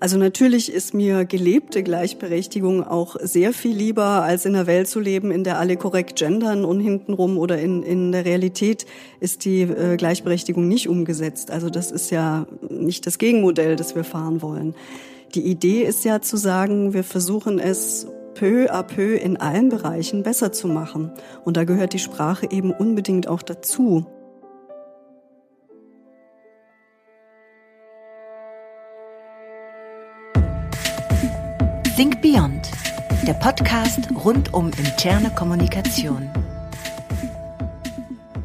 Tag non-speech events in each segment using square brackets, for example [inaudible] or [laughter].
Also natürlich ist mir gelebte Gleichberechtigung auch sehr viel lieber, als in einer Welt zu leben, in der alle korrekt gendern und hintenrum oder in, in der Realität ist die äh, Gleichberechtigung nicht umgesetzt. Also das ist ja nicht das Gegenmodell, das wir fahren wollen. Die Idee ist ja zu sagen, wir versuchen es peu à peu in allen Bereichen besser zu machen. Und da gehört die Sprache eben unbedingt auch dazu. Think Beyond, der Podcast rund um interne Kommunikation.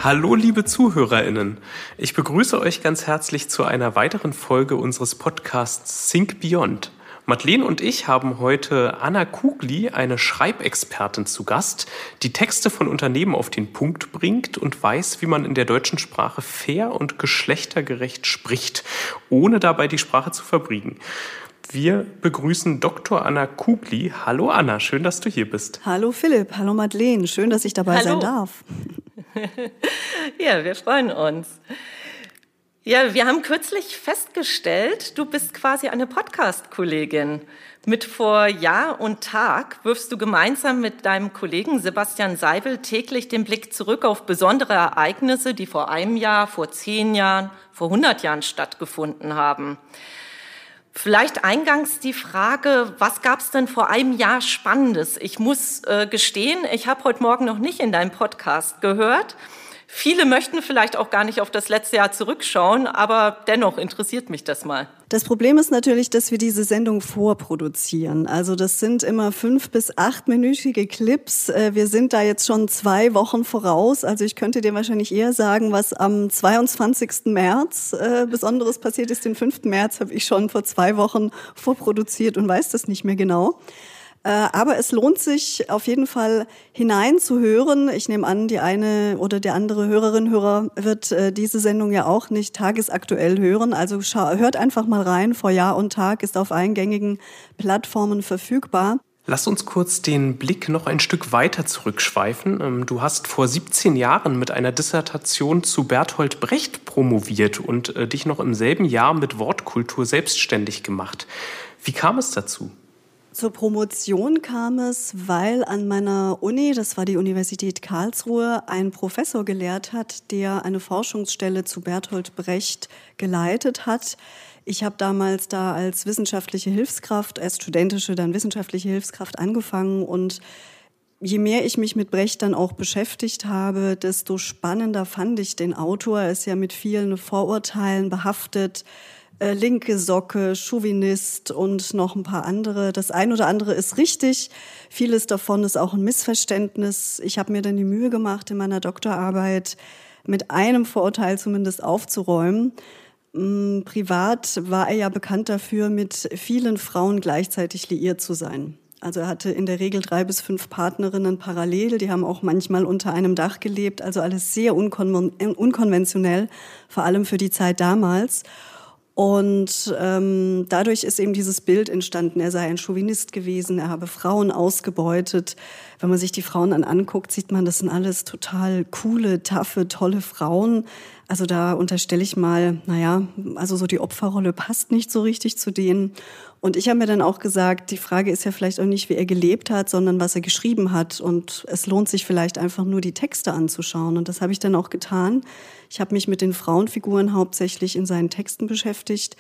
Hallo liebe Zuhörerinnen, ich begrüße euch ganz herzlich zu einer weiteren Folge unseres Podcasts Think Beyond. Madeleine und ich haben heute Anna Kugli, eine Schreibexpertin, zu Gast, die Texte von Unternehmen auf den Punkt bringt und weiß, wie man in der deutschen Sprache fair und geschlechtergerecht spricht, ohne dabei die Sprache zu verbiegen. Wir begrüßen Dr. Anna Kugli. Hallo Anna, schön, dass du hier bist. Hallo Philipp, hallo Madeleine, schön, dass ich dabei hallo. sein darf. [laughs] ja, wir freuen uns. Ja, wir haben kürzlich festgestellt, du bist quasi eine Podcast-Kollegin. Mit vor Jahr und Tag wirfst du gemeinsam mit deinem Kollegen Sebastian Seibel täglich den Blick zurück auf besondere Ereignisse, die vor einem Jahr, vor zehn Jahren, vor 100 Jahren stattgefunden haben. Vielleicht eingangs die Frage, was gab es denn vor einem Jahr Spannendes? Ich muss äh, gestehen, ich habe heute Morgen noch nicht in deinem Podcast gehört. Viele möchten vielleicht auch gar nicht auf das letzte Jahr zurückschauen, aber dennoch interessiert mich das mal. Das Problem ist natürlich, dass wir diese Sendung vorproduzieren. Also das sind immer fünf bis achtminütige Clips. Äh, wir sind da jetzt schon zwei Wochen voraus. Also ich könnte dir wahrscheinlich eher sagen, was am 22. März äh, Besonderes passiert ist. Den 5. März habe ich schon vor zwei Wochen vorproduziert und weiß das nicht mehr genau. Äh, aber es lohnt sich auf jeden Fall hineinzuhören. Ich nehme an, die eine oder der andere Hörerin, Hörer wird äh, diese Sendung ja auch nicht tagesaktuell hören. Also hört einfach mal rein. Vor Jahr und Tag ist auf allen gängigen Plattformen verfügbar. Lass uns kurz den Blick noch ein Stück weiter zurückschweifen. Ähm, du hast vor 17 Jahren mit einer Dissertation zu Bertolt Brecht promoviert und äh, dich noch im selben Jahr mit Wortkultur selbstständig gemacht. Wie kam es dazu? Zur Promotion kam es, weil an meiner Uni, das war die Universität Karlsruhe, ein Professor gelehrt hat, der eine Forschungsstelle zu Bertolt Brecht geleitet hat. Ich habe damals da als wissenschaftliche Hilfskraft, als studentische, dann wissenschaftliche Hilfskraft angefangen und je mehr ich mich mit Brecht dann auch beschäftigt habe, desto spannender fand ich den Autor. Er ist ja mit vielen Vorurteilen behaftet äh, linke Socke, Chauvinist und noch ein paar andere. Das ein oder andere ist richtig. Vieles davon ist auch ein Missverständnis. Ich habe mir dann die Mühe gemacht, in meiner Doktorarbeit mit einem Vorurteil zumindest aufzuräumen. Mm, privat war er ja bekannt dafür, mit vielen Frauen gleichzeitig liiert zu sein. Also er hatte in der Regel drei bis fünf Partnerinnen parallel. Die haben auch manchmal unter einem Dach gelebt. Also alles sehr unkon unkonventionell, vor allem für die Zeit damals. Und ähm, dadurch ist eben dieses Bild entstanden, er sei ein Chauvinist gewesen, er habe Frauen ausgebeutet. Wenn man sich die Frauen dann anguckt, sieht man, das sind alles total coole, taffe, tolle Frauen. Also da unterstelle ich mal, naja, also so die Opferrolle passt nicht so richtig zu denen. Und ich habe mir dann auch gesagt, die Frage ist ja vielleicht auch nicht, wie er gelebt hat, sondern was er geschrieben hat. Und es lohnt sich vielleicht einfach nur die Texte anzuschauen. Und das habe ich dann auch getan. Ich habe mich mit den Frauenfiguren hauptsächlich in seinen Texten beschäftigt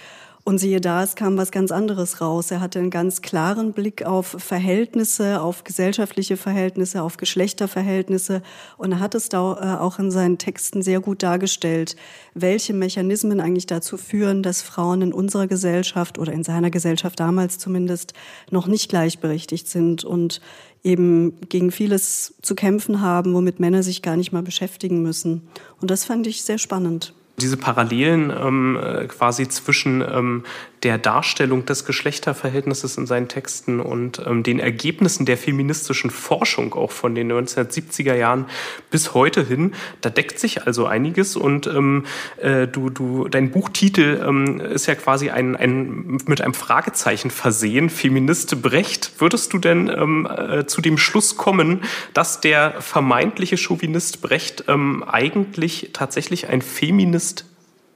und siehe da, es kam was ganz anderes raus. Er hatte einen ganz klaren Blick auf Verhältnisse, auf gesellschaftliche Verhältnisse, auf Geschlechterverhältnisse. Und er hat es da äh, auch in seinen Texten sehr gut dargestellt, welche Mechanismen eigentlich dazu führen, dass Frauen in unserer Gesellschaft oder in seiner Gesellschaft damals zumindest noch nicht gleichberechtigt sind und eben gegen vieles zu kämpfen haben, womit Männer sich gar nicht mal beschäftigen müssen. Und das fand ich sehr spannend. Diese Parallelen ähm, äh, quasi zwischen ähm, der Darstellung des Geschlechterverhältnisses in seinen Texten und ähm, den Ergebnissen der feministischen Forschung auch von den 1970er Jahren bis heute hin, da deckt sich also einiges und ähm, äh, du, du, dein Buchtitel ähm, ist ja quasi ein, ein, mit einem Fragezeichen versehen, Feminist Brecht. Würdest du denn ähm, äh, zu dem Schluss kommen, dass der vermeintliche Chauvinist Brecht ähm, eigentlich tatsächlich ein Feminist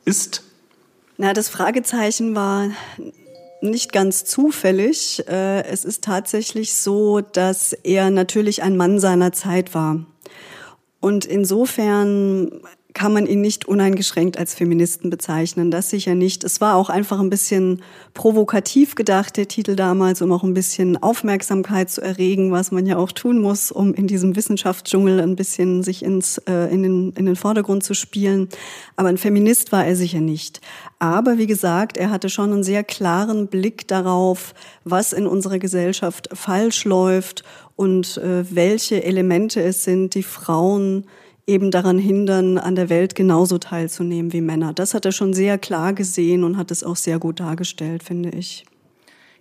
ist? Na, das Fragezeichen war nicht ganz zufällig. Äh, es ist tatsächlich so, dass er natürlich ein Mann seiner Zeit war. Und insofern kann man ihn nicht uneingeschränkt als Feministen bezeichnen. Das sicher nicht. Es war auch einfach ein bisschen provokativ gedacht, der Titel damals, um auch ein bisschen Aufmerksamkeit zu erregen, was man ja auch tun muss, um in diesem Wissenschaftsdschungel ein bisschen sich ins, äh, in, den, in den Vordergrund zu spielen. Aber ein Feminist war er sicher nicht. Aber wie gesagt, er hatte schon einen sehr klaren Blick darauf, was in unserer Gesellschaft falsch läuft und äh, welche Elemente es sind, die Frauen eben daran hindern, an der Welt genauso teilzunehmen wie Männer. Das hat er schon sehr klar gesehen und hat es auch sehr gut dargestellt, finde ich.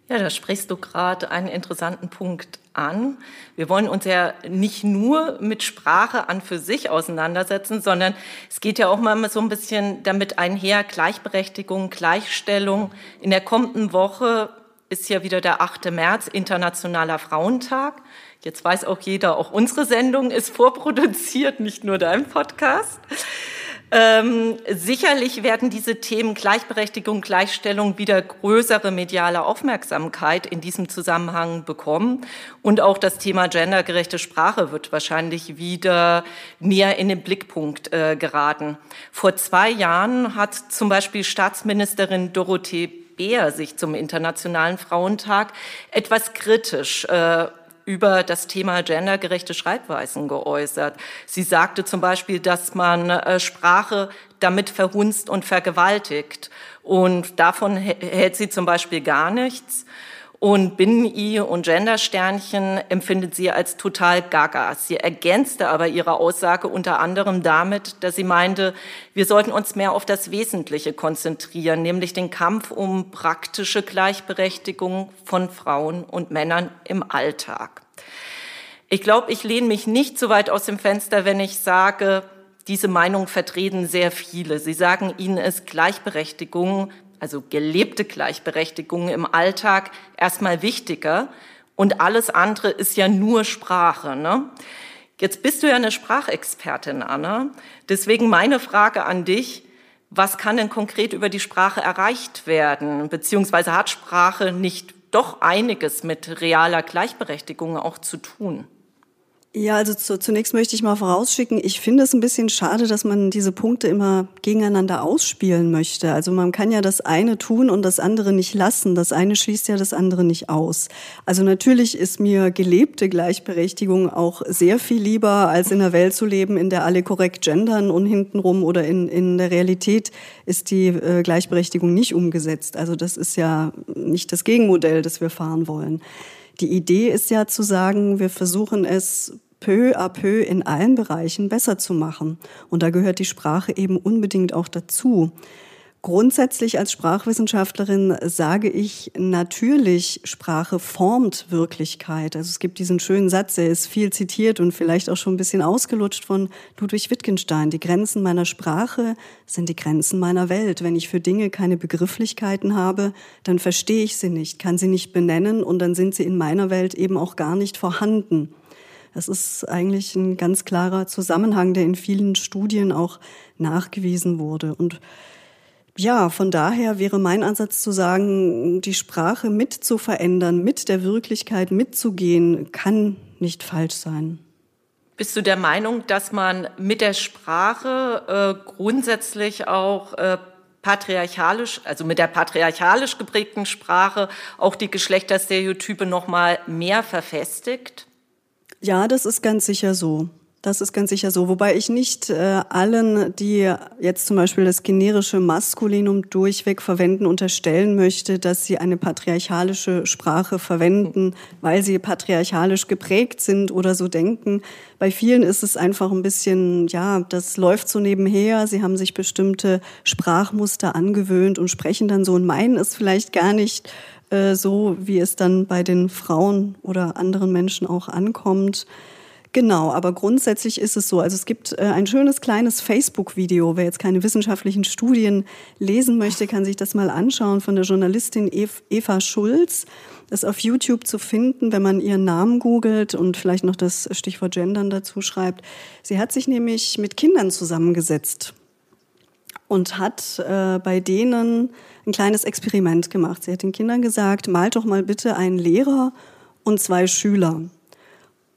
Ja, da sprichst du gerade einen interessanten Punkt an. Wir wollen uns ja nicht nur mit Sprache an für sich auseinandersetzen, sondern es geht ja auch mal so ein bisschen damit einher, Gleichberechtigung, Gleichstellung. In der kommenden Woche ist ja wieder der 8. März, Internationaler Frauentag. Jetzt weiß auch jeder, auch unsere Sendung ist vorproduziert, nicht nur dein Podcast. Ähm, sicherlich werden diese Themen Gleichberechtigung, Gleichstellung wieder größere mediale Aufmerksamkeit in diesem Zusammenhang bekommen. Und auch das Thema gendergerechte Sprache wird wahrscheinlich wieder näher in den Blickpunkt äh, geraten. Vor zwei Jahren hat zum Beispiel Staatsministerin Dorothee Beer sich zum Internationalen Frauentag etwas kritisch äh, über das Thema gendergerechte Schreibweisen geäußert. Sie sagte zum Beispiel, dass man äh, Sprache damit verhunzt und vergewaltigt. Und davon hält sie zum Beispiel gar nichts. Und Binnen-I und Gendersternchen empfindet sie als total gaga. Sie ergänzte aber ihre Aussage unter anderem damit, dass sie meinte, wir sollten uns mehr auf das Wesentliche konzentrieren, nämlich den Kampf um praktische Gleichberechtigung von Frauen und Männern im Alltag. Ich glaube, ich lehne mich nicht so weit aus dem Fenster, wenn ich sage, diese Meinung vertreten sehr viele. Sie sagen, ihnen ist Gleichberechtigung also gelebte Gleichberechtigung im Alltag erstmal wichtiger und alles andere ist ja nur Sprache. Ne? Jetzt bist du ja eine Sprachexpertin, Anna. Deswegen meine Frage an dich, was kann denn konkret über die Sprache erreicht werden? Beziehungsweise hat Sprache nicht doch einiges mit realer Gleichberechtigung auch zu tun? Ja, also zu, zunächst möchte ich mal vorausschicken, ich finde es ein bisschen schade, dass man diese Punkte immer gegeneinander ausspielen möchte. Also man kann ja das eine tun und das andere nicht lassen. Das eine schließt ja das andere nicht aus. Also natürlich ist mir gelebte Gleichberechtigung auch sehr viel lieber, als in einer Welt zu leben, in der alle korrekt gendern und hintenrum oder in, in der Realität ist die äh, Gleichberechtigung nicht umgesetzt. Also das ist ja nicht das Gegenmodell, das wir fahren wollen. Die Idee ist ja zu sagen, wir versuchen es peu à peu in allen Bereichen besser zu machen. Und da gehört die Sprache eben unbedingt auch dazu. Grundsätzlich als Sprachwissenschaftlerin sage ich natürlich, Sprache formt Wirklichkeit. Also es gibt diesen schönen Satz, der ist viel zitiert und vielleicht auch schon ein bisschen ausgelutscht von Ludwig Wittgenstein. Die Grenzen meiner Sprache sind die Grenzen meiner Welt. Wenn ich für Dinge keine Begrifflichkeiten habe, dann verstehe ich sie nicht, kann sie nicht benennen und dann sind sie in meiner Welt eben auch gar nicht vorhanden. Das ist eigentlich ein ganz klarer Zusammenhang, der in vielen Studien auch nachgewiesen wurde. Und ja, von daher wäre mein Ansatz zu sagen, die Sprache mit zu verändern, mit der Wirklichkeit mitzugehen, kann nicht falsch sein. Bist du der Meinung, dass man mit der Sprache äh, grundsätzlich auch äh, patriarchalisch, also mit der patriarchalisch geprägten Sprache auch die Geschlechterstereotype noch mal mehr verfestigt? Ja, das ist ganz sicher so. Das ist ganz sicher so. Wobei ich nicht äh, allen, die jetzt zum Beispiel das generische Maskulinum durchweg verwenden, unterstellen möchte, dass sie eine patriarchalische Sprache verwenden, weil sie patriarchalisch geprägt sind oder so denken. Bei vielen ist es einfach ein bisschen, ja, das läuft so nebenher. Sie haben sich bestimmte Sprachmuster angewöhnt und sprechen dann so und meinen es vielleicht gar nicht äh, so, wie es dann bei den Frauen oder anderen Menschen auch ankommt. Genau, aber grundsätzlich ist es so. Also es gibt äh, ein schönes kleines Facebook-Video. Wer jetzt keine wissenschaftlichen Studien lesen möchte, kann sich das mal anschauen von der Journalistin Eva Schulz. Das ist auf YouTube zu finden, wenn man ihren Namen googelt und vielleicht noch das Stichwort Gendern dazu schreibt. Sie hat sich nämlich mit Kindern zusammengesetzt und hat äh, bei denen ein kleines Experiment gemacht. Sie hat den Kindern gesagt, malt doch mal bitte einen Lehrer und zwei Schüler.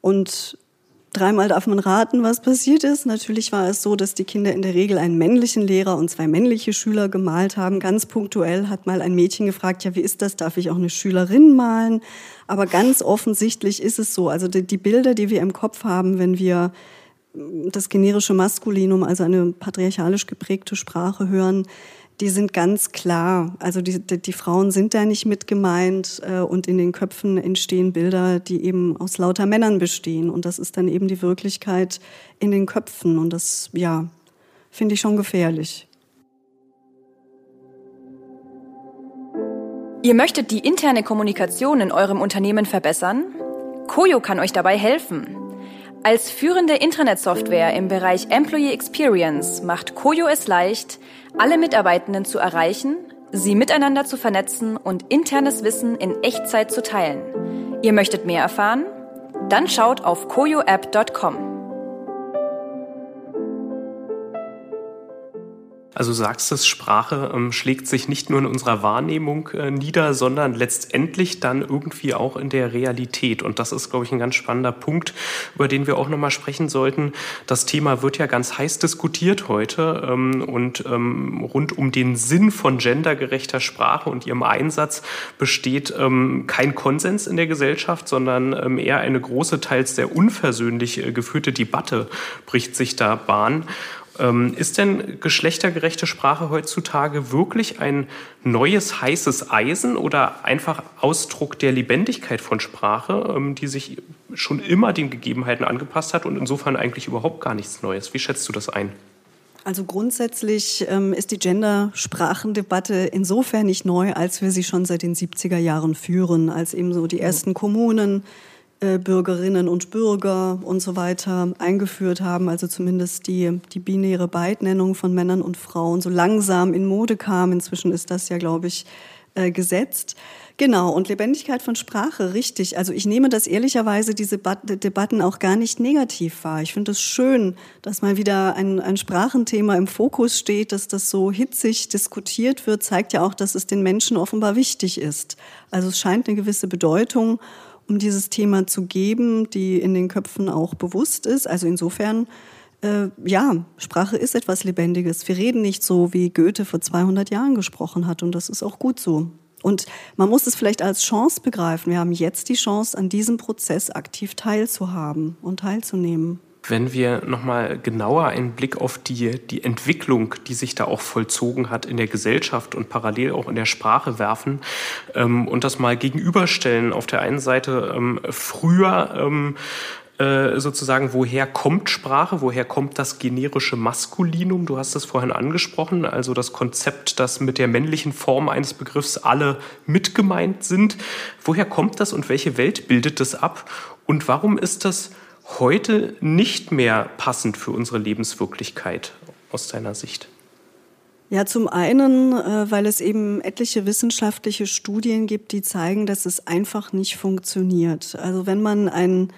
Und Dreimal darf man raten, was passiert ist. Natürlich war es so, dass die Kinder in der Regel einen männlichen Lehrer und zwei männliche Schüler gemalt haben. Ganz punktuell hat mal ein Mädchen gefragt, ja, wie ist das? Darf ich auch eine Schülerin malen? Aber ganz offensichtlich ist es so. Also die, die Bilder, die wir im Kopf haben, wenn wir das generische Maskulinum, also eine patriarchalisch geprägte Sprache hören, die sind ganz klar. Also die, die, die Frauen sind da nicht mit gemeint äh, und in den Köpfen entstehen Bilder, die eben aus lauter Männern bestehen. Und das ist dann eben die Wirklichkeit in den Köpfen. Und das, ja, finde ich schon gefährlich. Ihr möchtet die interne Kommunikation in eurem Unternehmen verbessern? Koyo kann euch dabei helfen. Als führende Internetsoftware im Bereich Employee Experience macht Koyo es leicht, alle Mitarbeitenden zu erreichen, sie miteinander zu vernetzen und internes Wissen in Echtzeit zu teilen. Ihr möchtet mehr erfahren? Dann schaut auf koyoapp.com. Also sagst es, Sprache ähm, schlägt sich nicht nur in unserer Wahrnehmung äh, nieder, sondern letztendlich dann irgendwie auch in der Realität. Und das ist, glaube ich, ein ganz spannender Punkt, über den wir auch nochmal sprechen sollten. Das Thema wird ja ganz heiß diskutiert heute ähm, und ähm, rund um den Sinn von gendergerechter Sprache und ihrem Einsatz besteht ähm, kein Konsens in der Gesellschaft, sondern ähm, eher eine große, teils sehr unversöhnlich äh, geführte Debatte bricht sich da Bahn. Ähm, ist denn geschlechtergerechte Sprache heutzutage wirklich ein neues heißes Eisen oder einfach Ausdruck der Lebendigkeit von Sprache, ähm, die sich schon immer den Gegebenheiten angepasst hat und insofern eigentlich überhaupt gar nichts Neues? Wie schätzt du das ein? Also grundsätzlich ähm, ist die Gendersprachendebatte insofern nicht neu, als wir sie schon seit den 70er Jahren führen, als eben so die ersten Kommunen äh, Bürgerinnen und Bürger und so weiter eingeführt haben, also zumindest die, die binäre Beidnennung von Männern und Frauen so langsam in Mode kam. Inzwischen ist das ja, glaube ich, äh, gesetzt. Genau, und Lebendigkeit von Sprache, richtig. Also ich nehme das ehrlicherweise, diese Debatten auch gar nicht negativ wahr. Ich finde es schön, dass mal wieder ein, ein Sprachenthema im Fokus steht, dass das so hitzig diskutiert wird, zeigt ja auch, dass es den Menschen offenbar wichtig ist. Also es scheint eine gewisse Bedeutung um dieses Thema zu geben, die in den Köpfen auch bewusst ist. Also insofern, äh, ja, Sprache ist etwas Lebendiges. Wir reden nicht so, wie Goethe vor 200 Jahren gesprochen hat und das ist auch gut so. Und man muss es vielleicht als Chance begreifen. Wir haben jetzt die Chance, an diesem Prozess aktiv teilzuhaben und teilzunehmen wenn wir nochmal genauer einen Blick auf die, die Entwicklung, die sich da auch vollzogen hat in der Gesellschaft und parallel auch in der Sprache werfen ähm, und das mal gegenüberstellen. Auf der einen Seite ähm, früher ähm, äh, sozusagen, woher kommt Sprache, woher kommt das generische Maskulinum? Du hast es vorhin angesprochen, also das Konzept, dass mit der männlichen Form eines Begriffs alle mitgemeint sind. Woher kommt das und welche Welt bildet das ab? Und warum ist das heute nicht mehr passend für unsere Lebenswirklichkeit aus deiner Sicht? Ja, zum einen, äh, weil es eben etliche wissenschaftliche Studien gibt, die zeigen, dass es einfach nicht funktioniert. Also wenn man ein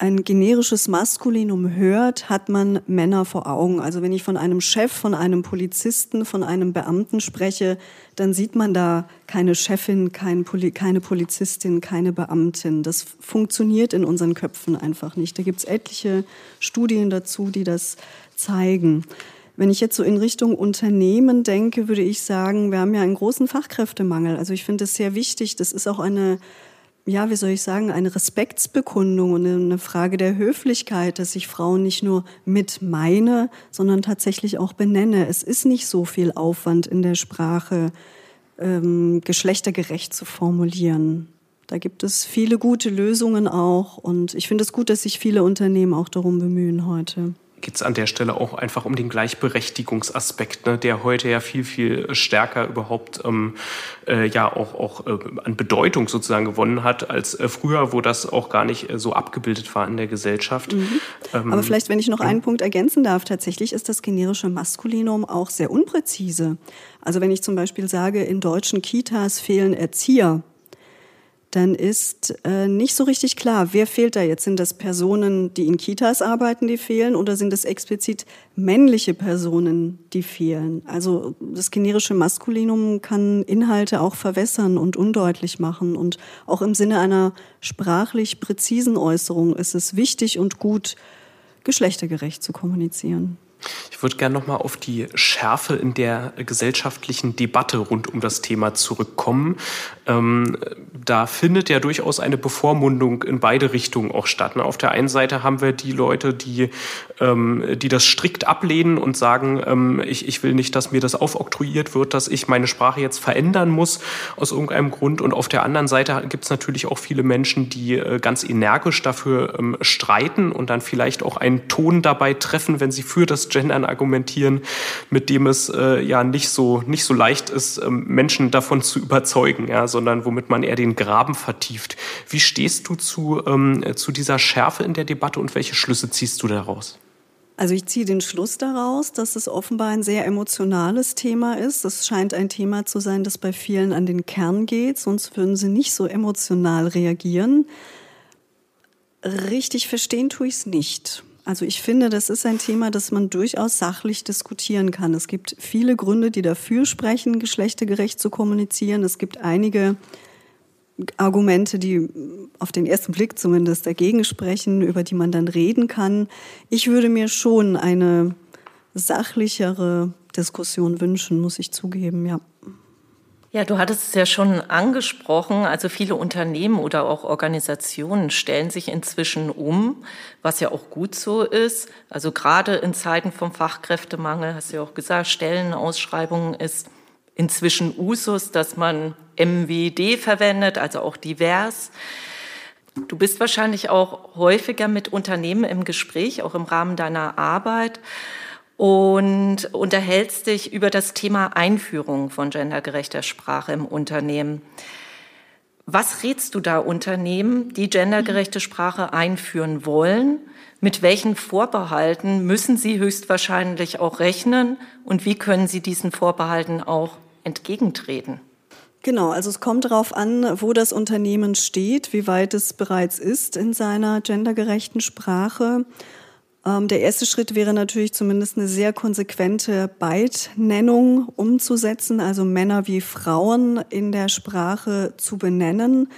ein generisches Maskulinum hört, hat man Männer vor Augen. Also wenn ich von einem Chef, von einem Polizisten, von einem Beamten spreche, dann sieht man da keine Chefin, kein Poli keine Polizistin, keine Beamtin. Das funktioniert in unseren Köpfen einfach nicht. Da gibt es etliche Studien dazu, die das zeigen. Wenn ich jetzt so in Richtung Unternehmen denke, würde ich sagen, wir haben ja einen großen Fachkräftemangel. Also ich finde es sehr wichtig. Das ist auch eine ja, wie soll ich sagen, eine Respektsbekundung und eine Frage der Höflichkeit, dass ich Frauen nicht nur mit meine, sondern tatsächlich auch benenne. Es ist nicht so viel Aufwand in der Sprache, ähm, geschlechtergerecht zu formulieren. Da gibt es viele gute Lösungen auch und ich finde es gut, dass sich viele Unternehmen auch darum bemühen heute geht es an der Stelle auch einfach um den Gleichberechtigungsaspekt, ne, der heute ja viel, viel stärker überhaupt ähm, äh, ja auch, auch äh, an Bedeutung sozusagen gewonnen hat, als äh, früher, wo das auch gar nicht äh, so abgebildet war in der Gesellschaft. Mhm. Ähm, Aber vielleicht, wenn ich noch einen Punkt ergänzen darf, tatsächlich ist das generische Maskulinum auch sehr unpräzise. Also wenn ich zum Beispiel sage, in deutschen Kitas fehlen Erzieher, dann ist äh, nicht so richtig klar, wer fehlt da jetzt? Sind das Personen, die in Kitas arbeiten, die fehlen, oder sind es explizit männliche Personen, die fehlen? Also das generische Maskulinum kann Inhalte auch verwässern und undeutlich machen. Und auch im Sinne einer sprachlich präzisen Äußerung ist es wichtig und gut, geschlechtergerecht zu kommunizieren. Ich würde gerne nochmal auf die Schärfe in der gesellschaftlichen Debatte rund um das Thema zurückkommen. Ähm, da findet ja durchaus eine Bevormundung in beide Richtungen auch statt. Ne? Auf der einen Seite haben wir die Leute, die, ähm, die das strikt ablehnen und sagen, ähm, ich, ich will nicht, dass mir das aufoktroyiert wird, dass ich meine Sprache jetzt verändern muss aus irgendeinem Grund. Und auf der anderen Seite gibt es natürlich auch viele Menschen, die äh, ganz energisch dafür ähm, streiten und dann vielleicht auch einen Ton dabei treffen, wenn sie für das Gendern argumentieren, mit dem es äh, ja nicht so, nicht so leicht ist, ähm, Menschen davon zu überzeugen, ja, sondern womit man eher den Graben vertieft. Wie stehst du zu, ähm, zu dieser Schärfe in der Debatte und welche Schlüsse ziehst du daraus? Also ich ziehe den Schluss daraus, dass es offenbar ein sehr emotionales Thema ist. Es scheint ein Thema zu sein, das bei vielen an den Kern geht, sonst würden sie nicht so emotional reagieren. Richtig verstehen tue ich es nicht. Also ich finde, das ist ein Thema, das man durchaus sachlich diskutieren kann. Es gibt viele Gründe, die dafür sprechen, geschlechtergerecht zu kommunizieren. Es gibt einige Argumente, die auf den ersten Blick zumindest dagegen sprechen, über die man dann reden kann. Ich würde mir schon eine sachlichere Diskussion wünschen, muss ich zugeben, ja. Ja, du hattest es ja schon angesprochen. Also viele Unternehmen oder auch Organisationen stellen sich inzwischen um, was ja auch gut so ist. Also gerade in Zeiten vom Fachkräftemangel, hast du ja auch gesagt, Stellenausschreibungen ist inzwischen Usus, dass man MWD verwendet, also auch divers. Du bist wahrscheinlich auch häufiger mit Unternehmen im Gespräch, auch im Rahmen deiner Arbeit und unterhältst dich über das Thema Einführung von gendergerechter Sprache im Unternehmen. Was rätst du da Unternehmen, die gendergerechte Sprache einführen wollen? Mit welchen Vorbehalten müssen sie höchstwahrscheinlich auch rechnen? Und wie können sie diesen Vorbehalten auch entgegentreten? Genau, also es kommt darauf an, wo das Unternehmen steht, wie weit es bereits ist in seiner gendergerechten Sprache. Ähm, der erste Schritt wäre natürlich zumindest eine sehr konsequente Beidnennung umzusetzen, also Männer wie Frauen in der Sprache zu benennen.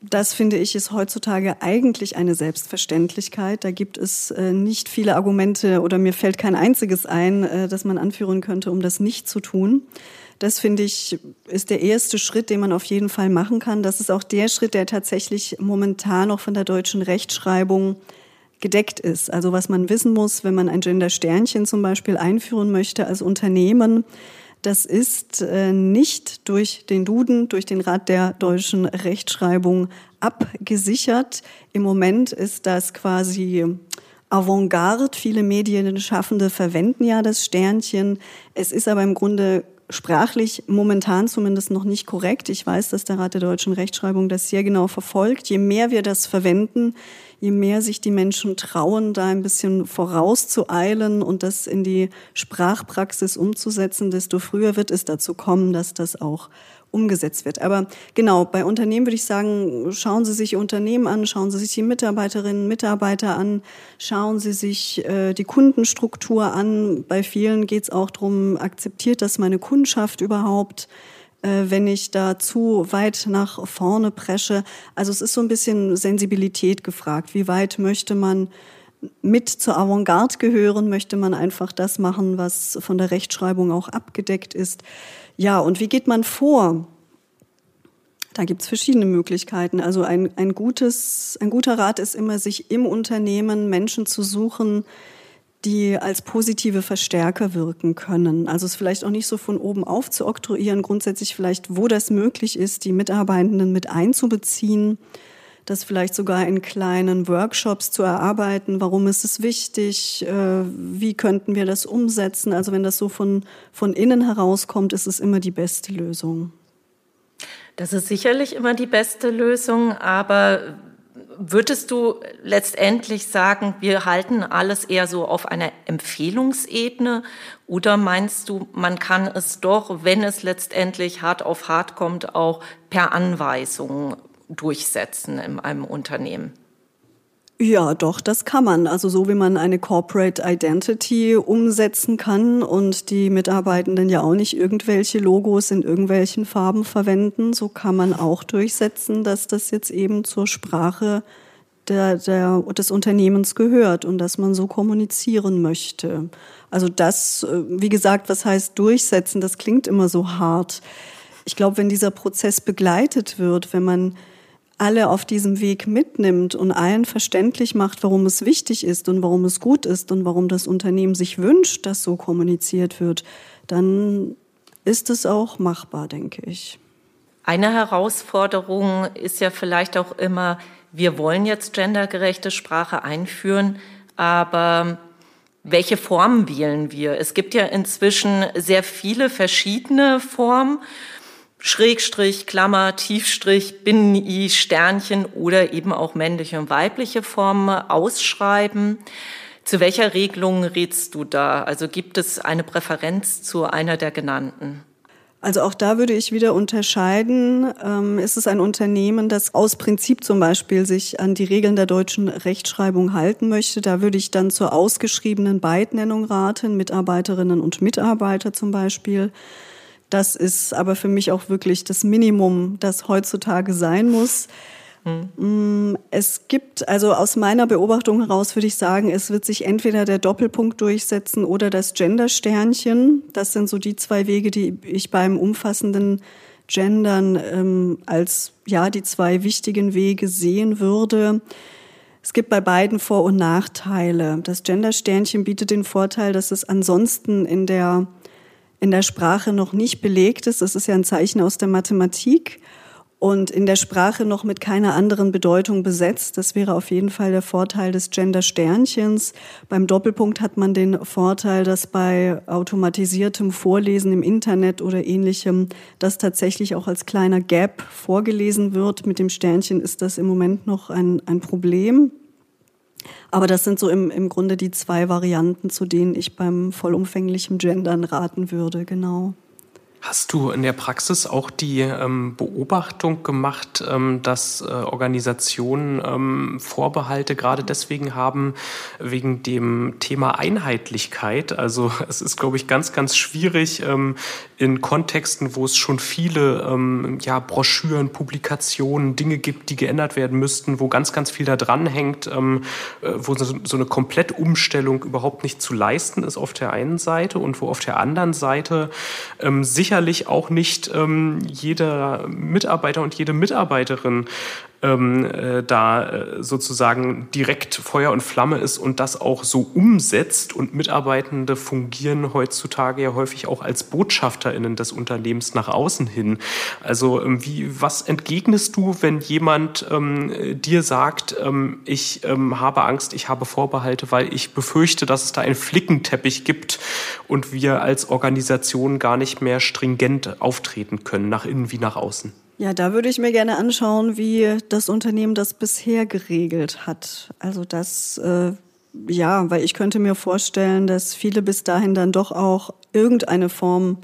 Das finde ich ist heutzutage eigentlich eine Selbstverständlichkeit. Da gibt es äh, nicht viele Argumente oder mir fällt kein einziges ein, äh, das man anführen könnte, um das nicht zu tun. Das finde ich ist der erste Schritt, den man auf jeden Fall machen kann. Das ist auch der Schritt, der tatsächlich momentan noch von der deutschen Rechtschreibung gedeckt ist. Also was man wissen muss, wenn man ein Gender-Sternchen zum Beispiel einführen möchte als Unternehmen, das ist äh, nicht durch den Duden, durch den Rat der deutschen Rechtschreibung abgesichert. Im Moment ist das quasi Avantgarde. Viele Medienschaffende verwenden ja das Sternchen. Es ist aber im Grunde sprachlich momentan zumindest noch nicht korrekt. Ich weiß, dass der Rat der deutschen Rechtschreibung das sehr genau verfolgt. Je mehr wir das verwenden, je mehr sich die Menschen trauen, da ein bisschen vorauszueilen und das in die Sprachpraxis umzusetzen, desto früher wird es dazu kommen, dass das auch umgesetzt wird. Aber genau, bei Unternehmen würde ich sagen, schauen Sie sich Unternehmen an, schauen Sie sich die Mitarbeiterinnen und Mitarbeiter an, schauen Sie sich äh, die Kundenstruktur an. Bei vielen geht es auch darum, akzeptiert das meine Kundschaft überhaupt? Äh, wenn ich da zu weit nach vorne presche. Also es ist so ein bisschen Sensibilität gefragt. Wie weit möchte man mit zur Avantgarde gehören? Möchte man einfach das machen, was von der Rechtschreibung auch abgedeckt ist? Ja, und wie geht man vor? Da gibt's verschiedene Möglichkeiten. Also ein, ein, gutes, ein guter Rat ist immer, sich im Unternehmen Menschen zu suchen, die als positive Verstärker wirken können. Also es vielleicht auch nicht so von oben auf zu oktroyieren, grundsätzlich vielleicht, wo das möglich ist, die Mitarbeitenden mit einzubeziehen, das vielleicht sogar in kleinen Workshops zu erarbeiten. Warum ist es wichtig? Äh, wie könnten wir das umsetzen? Also wenn das so von, von innen herauskommt, ist es immer die beste Lösung. Das ist sicherlich immer die beste Lösung, aber Würdest du letztendlich sagen, wir halten alles eher so auf einer Empfehlungsebene oder meinst du, man kann es doch, wenn es letztendlich hart auf hart kommt, auch per Anweisung durchsetzen in einem Unternehmen? Ja, doch, das kann man. Also so wie man eine Corporate Identity umsetzen kann und die Mitarbeitenden ja auch nicht irgendwelche Logos in irgendwelchen Farben verwenden, so kann man auch durchsetzen, dass das jetzt eben zur Sprache der, der, des Unternehmens gehört und dass man so kommunizieren möchte. Also das, äh, wie gesagt, was heißt durchsetzen, das klingt immer so hart. Ich glaube, wenn dieser Prozess begleitet wird, wenn man alle auf diesem Weg mitnimmt und allen verständlich macht, warum es wichtig ist und warum es gut ist und warum das Unternehmen sich wünscht, dass so kommuniziert wird, dann ist es auch machbar, denke ich. Eine Herausforderung ist ja vielleicht auch immer, wir wollen jetzt gendergerechte Sprache einführen, aber welche Formen wählen wir? Es gibt ja inzwischen sehr viele verschiedene Formen Schrägstrich, Klammer, Tiefstrich, Binnen-I, Sternchen oder eben auch männliche und weibliche Formen ausschreiben. Zu welcher Regelung rätst du da? Also gibt es eine Präferenz zu einer der genannten? Also auch da würde ich wieder unterscheiden. Ähm, ist es ein Unternehmen, das aus Prinzip zum Beispiel sich an die Regeln der deutschen Rechtschreibung halten möchte? Da würde ich dann zur ausgeschriebenen Beidnennung raten, Mitarbeiterinnen und Mitarbeiter zum Beispiel. Das ist aber für mich auch wirklich das Minimum, das heutzutage sein muss. Hm. Es gibt, also aus meiner Beobachtung heraus würde ich sagen, es wird sich entweder der Doppelpunkt durchsetzen oder das Gender-Sternchen. Das sind so die zwei Wege, die ich beim umfassenden Gendern ähm, als ja die zwei wichtigen Wege sehen würde. Es gibt bei beiden Vor- und Nachteile. Das Gender-Sternchen bietet den Vorteil, dass es ansonsten in der in der Sprache noch nicht belegt ist. Das ist ja ein Zeichen aus der Mathematik und in der Sprache noch mit keiner anderen Bedeutung besetzt. Das wäre auf jeden Fall der Vorteil des Gender-Sternchens. Beim Doppelpunkt hat man den Vorteil, dass bei automatisiertem Vorlesen im Internet oder ähnlichem das tatsächlich auch als kleiner Gap vorgelesen wird. Mit dem Sternchen ist das im Moment noch ein, ein Problem. Aber das sind so im, im Grunde die zwei Varianten, zu denen ich beim vollumfänglichen Gendern raten würde, genau. Hast du in der Praxis auch die ähm, Beobachtung gemacht, ähm, dass äh, Organisationen ähm, Vorbehalte gerade deswegen haben, wegen dem Thema Einheitlichkeit? Also [laughs] es ist, glaube ich, ganz, ganz schwierig ähm, in Kontexten, wo es schon viele ähm, ja, Broschüren, Publikationen, Dinge gibt, die geändert werden müssten, wo ganz, ganz viel da dran hängt, ähm, äh, wo so, so eine Komplettumstellung überhaupt nicht zu leisten ist auf der einen Seite und wo auf der anderen Seite sicher sicherlich auch nicht ähm, jeder Mitarbeiter und jede Mitarbeiterin ähm, äh, da äh, sozusagen direkt Feuer und Flamme ist und das auch so umsetzt. Und Mitarbeitende fungieren heutzutage ja häufig auch als BotschafterInnen des Unternehmens nach außen hin. Also ähm, wie, was entgegnest du, wenn jemand ähm, dir sagt, ähm, ich ähm, habe Angst, ich habe Vorbehalte, weil ich befürchte, dass es da einen Flickenteppich gibt und wir als Organisation gar nicht mehr stringent auftreten können, nach innen wie nach außen? Ja, da würde ich mir gerne anschauen, wie das Unternehmen das bisher geregelt hat. Also das, äh, ja, weil ich könnte mir vorstellen, dass viele bis dahin dann doch auch irgendeine Form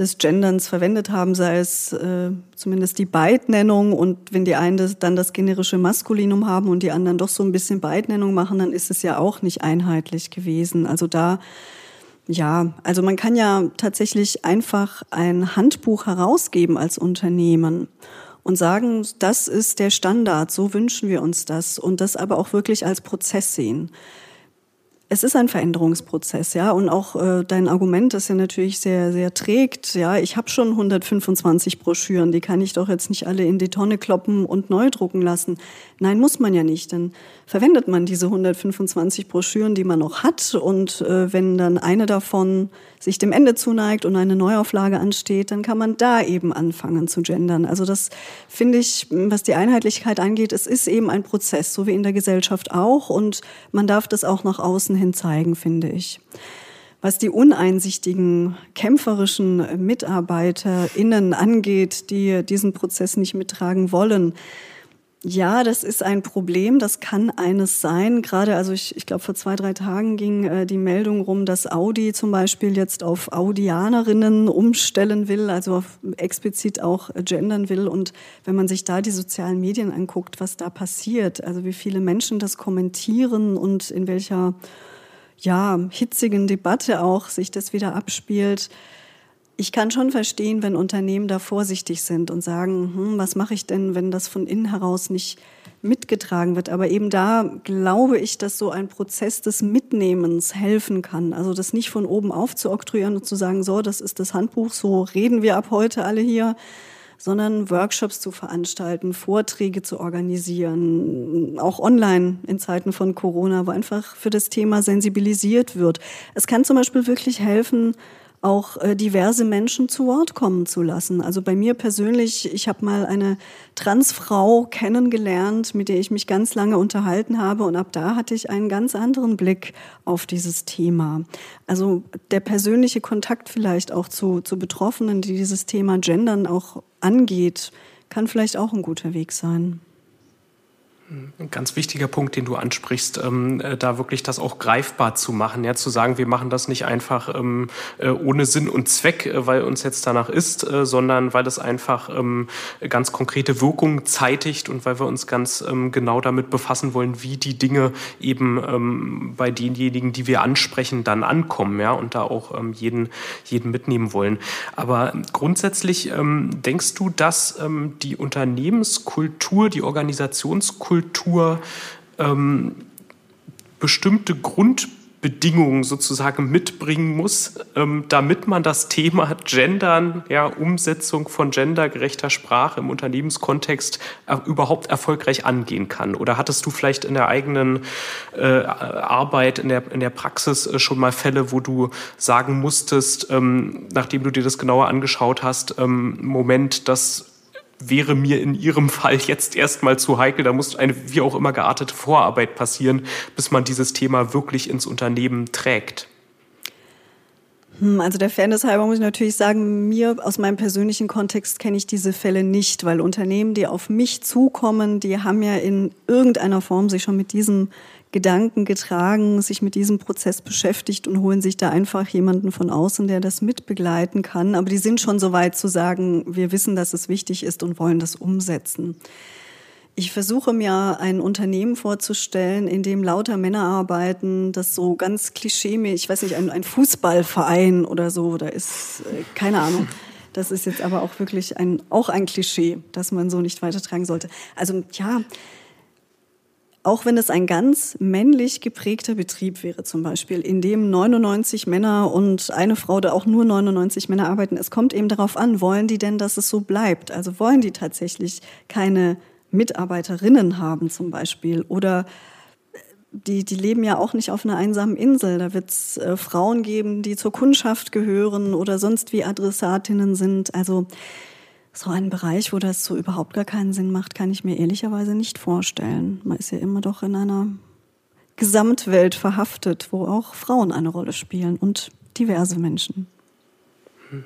des Genderns verwendet haben, sei es äh, zumindest die Beidnennung und wenn die einen das, dann das generische Maskulinum haben und die anderen doch so ein bisschen Beidnennung machen, dann ist es ja auch nicht einheitlich gewesen. Also da ja, also man kann ja tatsächlich einfach ein Handbuch herausgeben als Unternehmen und sagen, das ist der Standard, so wünschen wir uns das und das aber auch wirklich als Prozess sehen. es ist ein Veränderungsprozess, ja, und auch äh, dein Argument, das ja natürlich sehr, sehr trägt, ja, ich habe schon 125 Broschüren, die kann ich doch jetzt nicht alle in die Tonne kloppen und neu drucken lassen. Nein, muss man ja nicht, dann verwendet man diese 125 Broschüren, die man noch hat, und äh, wenn dann eine davon sich dem Ende zuneigt und eine Neuauflage ansteht, dann kann man da eben anfangen zu gendern. Also das finde ich, was die Einheitlichkeit angeht, es ist eben ein Prozess, so wie in der Gesellschaft auch, und man darf das auch nach außen hin zeigen, finde ich. Was die uneinsichtigen, kämpferischen MitarbeiterInnen angeht, die diesen Prozess nicht mittragen wollen, ja, das ist ein Problem. Das kann eines sein. Gerade, also ich, ich glaube, vor zwei, drei Tagen ging äh, die Meldung rum, dass Audi zum Beispiel jetzt auf Audianerinnen umstellen will, also auf, explizit auch gendern will. Und wenn man sich da die sozialen Medien anguckt, was da passiert, also wie viele Menschen das kommentieren und in welcher ja, hitzigen Debatte auch sich das wieder abspielt, ich kann schon verstehen, wenn Unternehmen da vorsichtig sind und sagen, hm, was mache ich denn, wenn das von innen heraus nicht mitgetragen wird. Aber eben da glaube ich, dass so ein Prozess des Mitnehmens helfen kann. Also das nicht von oben aufzuoktroyieren und zu sagen, so, das ist das Handbuch, so reden wir ab heute alle hier, sondern Workshops zu veranstalten, Vorträge zu organisieren, auch online in Zeiten von Corona, wo einfach für das Thema sensibilisiert wird. Es kann zum Beispiel wirklich helfen, auch äh, diverse Menschen zu Wort kommen zu lassen. Also bei mir persönlich, ich habe mal eine Transfrau kennengelernt, mit der ich mich ganz lange unterhalten habe und ab da hatte ich einen ganz anderen Blick auf dieses Thema. Also der persönliche Kontakt vielleicht auch zu, zu Betroffenen, die dieses Thema Gendern auch angeht, kann vielleicht auch ein guter Weg sein. Ein ganz wichtiger Punkt, den du ansprichst, ähm, äh, da wirklich das auch greifbar zu machen, ja, zu sagen, wir machen das nicht einfach ähm, äh, ohne Sinn und Zweck, äh, weil uns jetzt danach ist, äh, sondern weil es einfach ähm, ganz konkrete Wirkung zeitigt und weil wir uns ganz ähm, genau damit befassen wollen, wie die Dinge eben ähm, bei denjenigen, die wir ansprechen, dann ankommen, ja, und da auch ähm, jeden, jeden mitnehmen wollen. Aber grundsätzlich denkst du, dass die Unternehmenskultur, die Organisationskultur Kultur ähm, bestimmte Grundbedingungen sozusagen mitbringen muss, ähm, damit man das Thema Gendern, ja, Umsetzung von gendergerechter Sprache im Unternehmenskontext äh, überhaupt erfolgreich angehen kann? Oder hattest du vielleicht in der eigenen äh, Arbeit, in der, in der Praxis äh, schon mal Fälle, wo du sagen musstest, ähm, nachdem du dir das genauer angeschaut hast, ähm, Moment, das wäre mir in Ihrem Fall jetzt erstmal zu heikel. Da muss eine wie auch immer geartete Vorarbeit passieren, bis man dieses Thema wirklich ins Unternehmen trägt. Hm, also der Fairness halber muss ich natürlich sagen, mir aus meinem persönlichen Kontext kenne ich diese Fälle nicht, weil Unternehmen, die auf mich zukommen, die haben ja in irgendeiner Form sich schon mit diesem Gedanken getragen, sich mit diesem Prozess beschäftigt und holen sich da einfach jemanden von außen, der das mitbegleiten kann. Aber die sind schon so weit zu sagen, wir wissen, dass es wichtig ist und wollen das umsetzen. Ich versuche mir ein Unternehmen vorzustellen, in dem lauter Männer arbeiten, das so ganz klischeemäßig, ich weiß nicht, ein, ein Fußballverein oder so, da ist äh, keine Ahnung. Das ist jetzt aber auch wirklich ein, auch ein Klischee, das man so nicht weitertragen sollte. Also ja, auch wenn es ein ganz männlich geprägter Betrieb wäre zum Beispiel, in dem 99 Männer und eine Frau, da auch nur 99 Männer arbeiten, es kommt eben darauf an, wollen die denn, dass es so bleibt? Also wollen die tatsächlich keine Mitarbeiterinnen haben zum Beispiel oder die, die leben ja auch nicht auf einer einsamen Insel. Da wird es äh, Frauen geben, die zur Kundschaft gehören oder sonst wie Adressatinnen sind. Also so einen Bereich, wo das so überhaupt gar keinen Sinn macht, kann ich mir ehrlicherweise nicht vorstellen. Man ist ja immer doch in einer Gesamtwelt verhaftet, wo auch Frauen eine Rolle spielen und diverse Menschen. Hm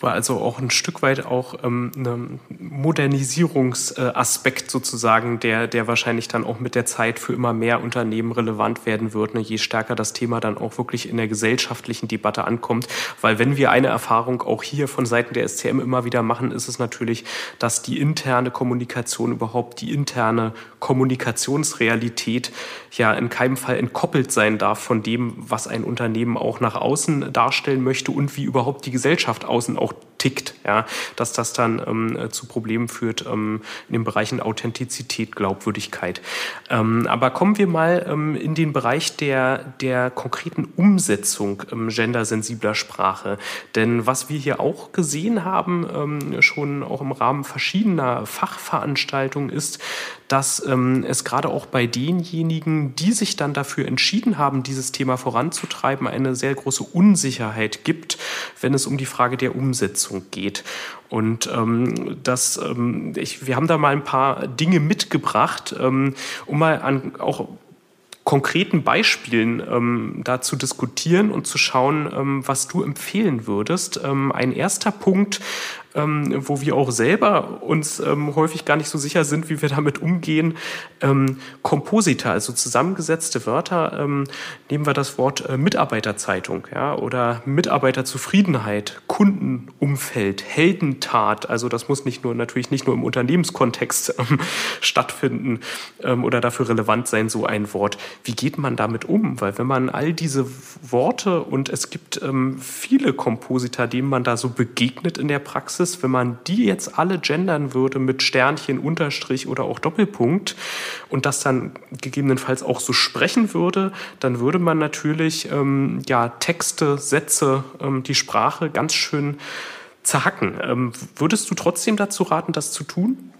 war also auch ein Stück weit auch ähm, ein Modernisierungsaspekt sozusagen, der, der wahrscheinlich dann auch mit der Zeit für immer mehr Unternehmen relevant werden wird, ne, je stärker das Thema dann auch wirklich in der gesellschaftlichen Debatte ankommt. Weil wenn wir eine Erfahrung auch hier von Seiten der SCM immer wieder machen, ist es natürlich, dass die interne Kommunikation überhaupt die interne Kommunikationsrealität ja in keinem Fall entkoppelt sein darf von dem, was ein Unternehmen auch nach außen darstellen möchte und wie überhaupt die Gesellschaft außen auch tickt, ja, dass das dann ähm, zu Problemen führt ähm, in den Bereichen Authentizität, Glaubwürdigkeit. Ähm, aber kommen wir mal ähm, in den Bereich der, der konkreten Umsetzung ähm, gendersensibler Sprache. Denn was wir hier auch gesehen haben, ähm, schon auch im Rahmen verschiedener Fachveranstaltungen, ist, dass ähm, es gerade auch bei denjenigen, die sich dann dafür entschieden haben, dieses Thema voranzutreiben, eine sehr große Unsicherheit gibt, wenn es um die Frage der Umsetzung geht. Und ähm, das, ähm, ich, wir haben da mal ein paar Dinge mitgebracht, ähm, um mal an auch konkreten Beispielen ähm, da zu diskutieren und zu schauen, ähm, was du empfehlen würdest. Ähm, ein erster Punkt ähm, wo wir auch selber uns ähm, häufig gar nicht so sicher sind, wie wir damit umgehen. Ähm, Komposita, also zusammengesetzte Wörter, ähm, nehmen wir das Wort äh, Mitarbeiterzeitung ja, oder Mitarbeiterzufriedenheit, Kundenumfeld, Heldentat. Also das muss nicht nur natürlich nicht nur im Unternehmenskontext ähm, [laughs] stattfinden ähm, oder dafür relevant sein, so ein Wort. Wie geht man damit um? Weil wenn man all diese Worte und es gibt ähm, viele Komposita, denen man da so begegnet in der Praxis, ist, wenn man die jetzt alle gendern würde mit Sternchen, Unterstrich oder auch Doppelpunkt und das dann gegebenenfalls auch so sprechen würde, dann würde man natürlich ähm, ja, Texte, Sätze, ähm, die Sprache ganz schön zerhacken. Ähm, würdest du trotzdem dazu raten, das zu tun?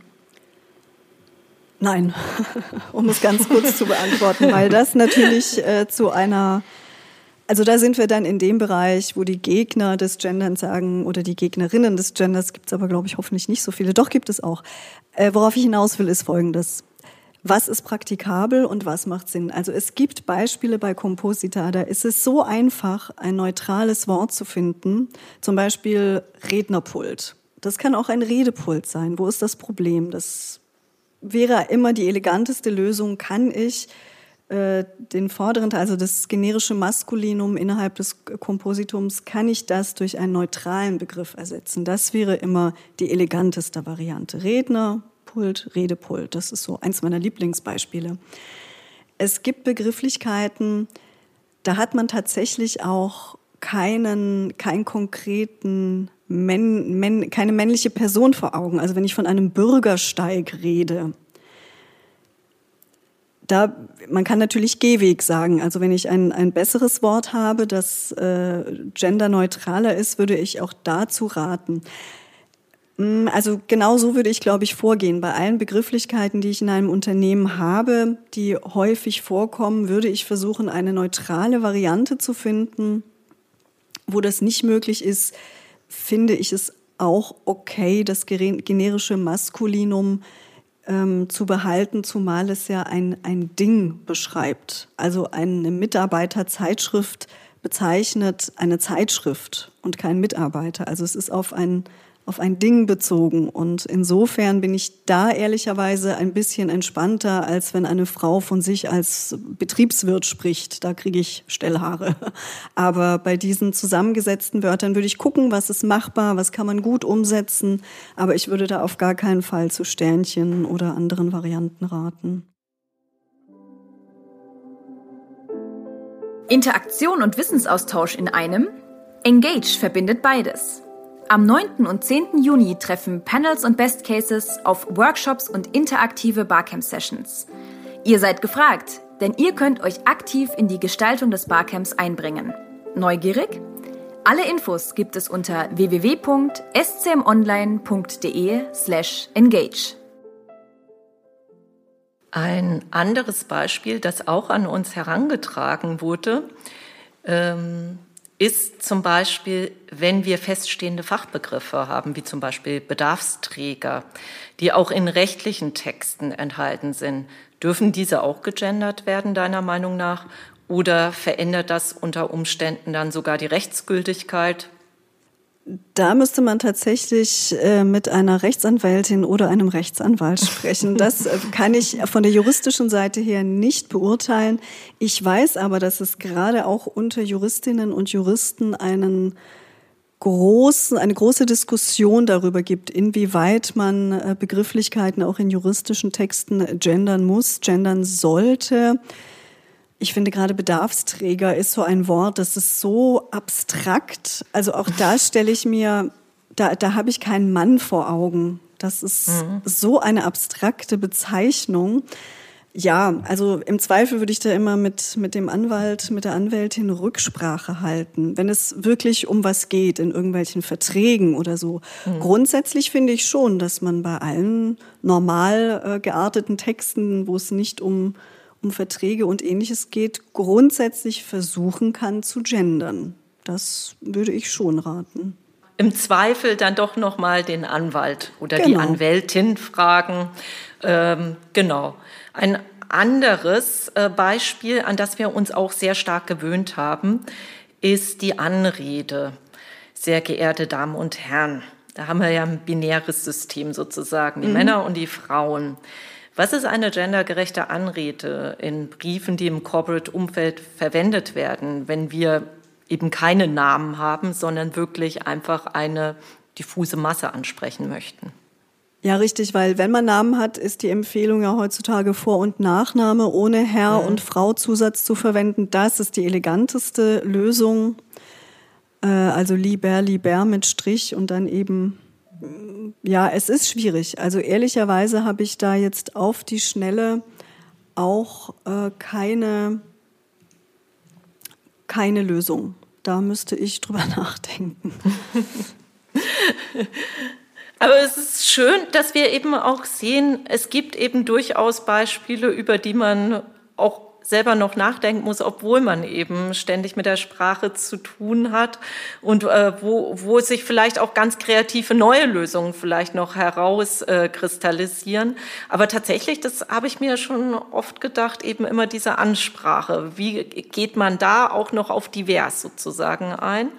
Nein, [laughs] um es ganz kurz zu beantworten, weil das natürlich äh, zu einer also da sind wir dann in dem Bereich, wo die Gegner des Genders sagen oder die Gegnerinnen des Genders, gibt es aber, glaube ich, hoffentlich nicht so viele. Doch gibt es auch. Äh, worauf ich hinaus will, ist Folgendes. Was ist praktikabel und was macht Sinn? Also es gibt Beispiele bei Composita, da ist es so einfach, ein neutrales Wort zu finden. Zum Beispiel Rednerpult. Das kann auch ein Redepult sein. Wo ist das Problem? Das wäre immer die eleganteste Lösung. Kann ich äh, den vorderen Teil, also das generische Maskulinum innerhalb des Kompositums, kann ich das durch einen neutralen Begriff ersetzen. Das wäre immer die eleganteste Variante. Redner, Pult, Redepult, das ist so eins meiner Lieblingsbeispiele. Es gibt Begrifflichkeiten, da hat man tatsächlich auch keinen, keinen konkreten, Männ, Männ, keine männliche Person vor Augen. Also wenn ich von einem Bürgersteig rede, da, man kann natürlich Gehweg sagen. Also wenn ich ein, ein besseres Wort habe, das äh, genderneutraler ist, würde ich auch dazu raten. Mm, also genau so würde ich, glaube ich, vorgehen. Bei allen Begrifflichkeiten, die ich in einem Unternehmen habe, die häufig vorkommen, würde ich versuchen, eine neutrale Variante zu finden. Wo das nicht möglich ist, finde ich es auch okay, das generische Maskulinum ähm, zu behalten, zumal es ja ein, ein Ding beschreibt. Also eine Mitarbeiterzeitschrift bezeichnet eine Zeitschrift und kein Mitarbeiter. Also es ist auf ein auf ein Ding bezogen. Und insofern bin ich da ehrlicherweise ein bisschen entspannter, als wenn eine Frau von sich als Betriebswirt spricht. Da kriege ich Stellhaare. [laughs] Aber bei diesen zusammengesetzten Wörtern würde ich gucken, was ist machbar, was kann man gut umsetzen. Aber ich würde da auf gar keinen Fall zu Sternchen oder anderen Varianten raten. Interaktion und Wissensaustausch in einem? Engage verbindet beides. Am 9. und 10. Juni treffen Panels und Best Cases auf Workshops und interaktive Barcamp-Sessions. Ihr seid gefragt, denn ihr könnt euch aktiv in die Gestaltung des Barcamps einbringen. Neugierig? Alle Infos gibt es unter www.scmonline.de/engage. Ein anderes Beispiel, das auch an uns herangetragen wurde, ähm, ist zum Beispiel, wenn wir feststehende Fachbegriffe haben, wie zum Beispiel Bedarfsträger, die auch in rechtlichen Texten enthalten sind. Dürfen diese auch gegendert werden, deiner Meinung nach? Oder verändert das unter Umständen dann sogar die Rechtsgültigkeit? Da müsste man tatsächlich äh, mit einer Rechtsanwältin oder einem Rechtsanwalt sprechen. Das äh, kann ich von der juristischen Seite her nicht beurteilen. Ich weiß aber, dass es gerade auch unter Juristinnen und Juristen einen großen, eine große Diskussion darüber gibt, inwieweit man äh, Begrifflichkeiten auch in juristischen Texten gendern muss, gendern sollte. Ich finde gerade Bedarfsträger ist so ein Wort, das ist so abstrakt. Also auch da stelle ich mir da, da habe ich keinen Mann vor Augen. Das ist mhm. so eine abstrakte Bezeichnung. Ja, also im Zweifel würde ich da immer mit, mit dem Anwalt, mit der Anwältin Rücksprache halten, wenn es wirklich um was geht, in irgendwelchen Verträgen oder so. Mhm. Grundsätzlich finde ich schon, dass man bei allen normal äh, gearteten Texten, wo es nicht um, um Verträge und ähnliches geht, grundsätzlich versuchen kann zu gendern. Das würde ich schon raten im Zweifel dann doch noch mal den Anwalt oder genau. die Anwältin fragen. Ähm, genau. Ein anderes äh, Beispiel, an das wir uns auch sehr stark gewöhnt haben, ist die Anrede. Sehr geehrte Damen und Herren, da haben wir ja ein binäres System sozusagen, die mhm. Männer und die Frauen. Was ist eine gendergerechte Anrede in Briefen, die im Corporate-Umfeld verwendet werden, wenn wir eben keine Namen haben, sondern wirklich einfach eine diffuse Masse ansprechen möchten? Ja, richtig, weil wenn man Namen hat, ist die Empfehlung ja heutzutage Vor- und Nachname ohne Herr- mhm. und Frau-Zusatz zu verwenden. Das ist die eleganteste Lösung. Äh, also lieber, lieber mit Strich und dann eben, ja, es ist schwierig. Also ehrlicherweise habe ich da jetzt auf die Schnelle auch äh, keine, keine Lösung. Da müsste ich drüber [laughs] nachdenken. [laughs] Aber es ist schön, dass wir eben auch sehen, es gibt eben durchaus Beispiele, über die man auch selber noch nachdenken muss, obwohl man eben ständig mit der Sprache zu tun hat und äh, wo, wo sich vielleicht auch ganz kreative neue Lösungen vielleicht noch herauskristallisieren. Äh, Aber tatsächlich, das habe ich mir schon oft gedacht, eben immer diese Ansprache. Wie geht man da auch noch auf divers sozusagen ein?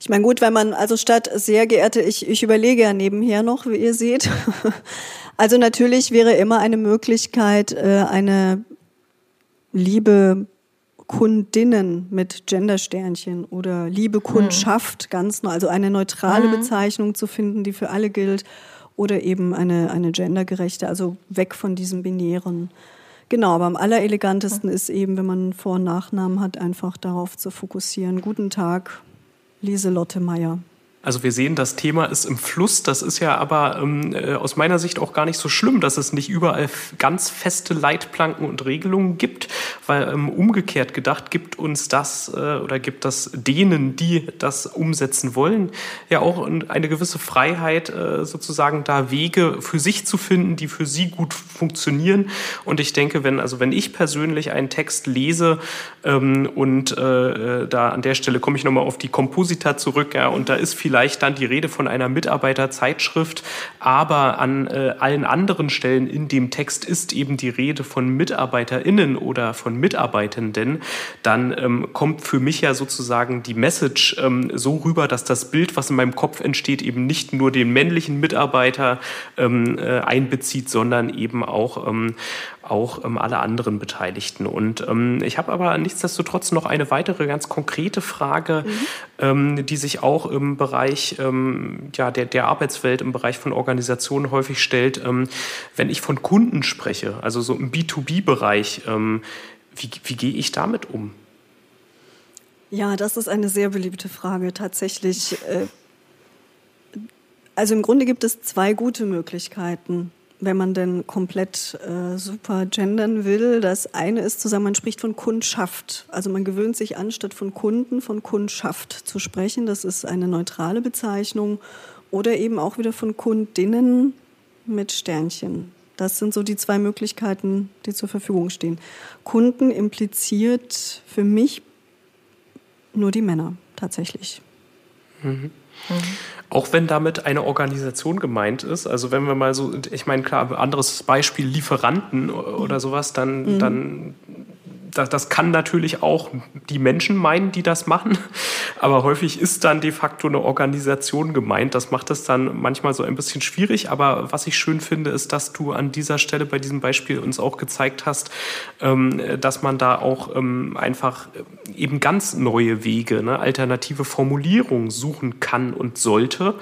Ich meine, gut, wenn man, also statt sehr geehrte, ich, ich überlege ja nebenher noch, wie ihr seht. [laughs] Also natürlich wäre immer eine Möglichkeit, äh, eine liebe Kundinnen mit Gendersternchen oder liebe Kundschaft hm. ganz neu, also eine neutrale mhm. Bezeichnung zu finden, die für alle gilt oder eben eine, eine gendergerechte, also weg von diesem binären. Genau, aber am allerelegantesten mhm. ist eben, wenn man Vor- und Nachnamen hat, einfach darauf zu fokussieren. Guten Tag, Lieselotte Meyer. Also wir sehen, das Thema ist im Fluss. Das ist ja aber ähm, äh, aus meiner Sicht auch gar nicht so schlimm, dass es nicht überall ganz feste Leitplanken und Regelungen gibt, weil ähm, umgekehrt gedacht gibt uns das äh, oder gibt das denen, die das umsetzen wollen, ja auch eine gewisse Freiheit, äh, sozusagen da Wege für sich zu finden, die für sie gut funktionieren. Und ich denke, wenn also wenn ich persönlich einen Text lese ähm, und äh, äh da an der Stelle komme ich nochmal auf die Komposita zurück, ja, und da ist vielleicht vielleicht dann die Rede von einer Mitarbeiterzeitschrift, aber an äh, allen anderen Stellen in dem Text ist eben die Rede von MitarbeiterInnen oder von Mitarbeitenden, dann ähm, kommt für mich ja sozusagen die Message ähm, so rüber, dass das Bild, was in meinem Kopf entsteht, eben nicht nur den männlichen Mitarbeiter ähm, äh, einbezieht, sondern eben auch ähm, auch ähm, alle anderen Beteiligten. Und ähm, ich habe aber nichtsdestotrotz noch eine weitere ganz konkrete Frage, mhm. ähm, die sich auch im Bereich ähm, ja, der, der Arbeitswelt, im Bereich von Organisationen häufig stellt. Ähm, wenn ich von Kunden spreche, also so im B2B-Bereich, ähm, wie, wie gehe ich damit um? Ja, das ist eine sehr beliebte Frage tatsächlich. Äh, also im Grunde gibt es zwei gute Möglichkeiten wenn man denn komplett äh, super gendern will. Das eine ist zusammen, man spricht von Kundschaft. Also man gewöhnt sich an, statt von Kunden von Kundschaft zu sprechen. Das ist eine neutrale Bezeichnung. Oder eben auch wieder von Kundinnen mit Sternchen. Das sind so die zwei Möglichkeiten, die zur Verfügung stehen. Kunden impliziert für mich nur die Männer tatsächlich. Mhm. Mhm. Auch wenn damit eine Organisation gemeint ist, also wenn wir mal so, ich meine, klar, anderes Beispiel, Lieferanten oder sowas, dann, mhm. dann das, das kann natürlich auch die Menschen meinen, die das machen, aber häufig ist dann de facto eine Organisation gemeint. Das macht es dann manchmal so ein bisschen schwierig, aber was ich schön finde, ist, dass du an dieser Stelle bei diesem Beispiel uns auch gezeigt hast, ähm, dass man da auch ähm, einfach eben ganz neue Wege, ne, alternative Formulierungen suchen kann und sollte,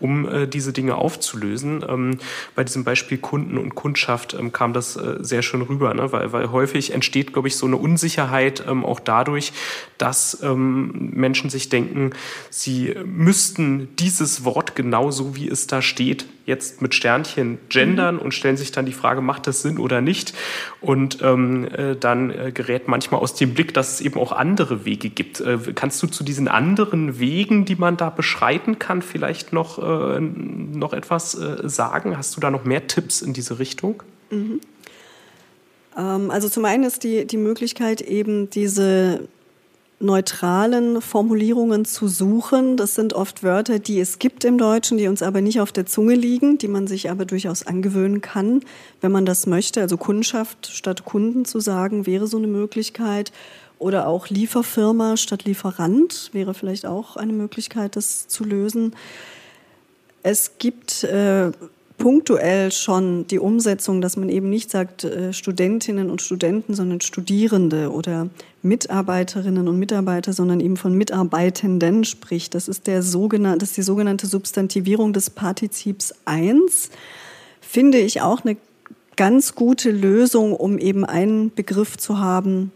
um äh, diese Dinge aufzulösen. Ähm, bei diesem Beispiel Kunden und Kundschaft kam das äh, sehr schön rüber, ne, weil, weil häufig entsteht, glaube ich, so eine Unsicherheit ähm, auch dadurch, dass ähm, Menschen sich denken, sie müssten dieses Wort genauso wie es da steht, jetzt mit Sternchen gendern und stellen sich dann die Frage, macht das Sinn oder nicht? Und ähm, äh, dann äh, gerät manchmal aus dem Blick, dass es eben auch andere Wege gibt. Äh, kannst du zu diesen anderen Wegen, die man da beschreiten kann, vielleicht noch, äh, noch etwas äh, sagen? Hast du da noch mehr Tipps in diese Richtung? Mhm. Ähm, also zum einen ist die, die Möglichkeit eben diese neutralen Formulierungen zu suchen. Das sind oft Wörter, die es gibt im Deutschen, die uns aber nicht auf der Zunge liegen, die man sich aber durchaus angewöhnen kann, wenn man das möchte. Also Kundschaft statt Kunden zu sagen, wäre so eine Möglichkeit. Oder auch Lieferfirma statt Lieferant wäre vielleicht auch eine Möglichkeit, das zu lösen. Es gibt äh, punktuell schon die Umsetzung, dass man eben nicht sagt äh, Studentinnen und Studenten, sondern Studierende oder Mitarbeiterinnen und Mitarbeiter, sondern eben von Mitarbeitenden spricht. Das ist, der sogenannte, das ist die sogenannte Substantivierung des Partizips 1. Finde ich auch eine ganz gute Lösung, um eben einen Begriff zu haben,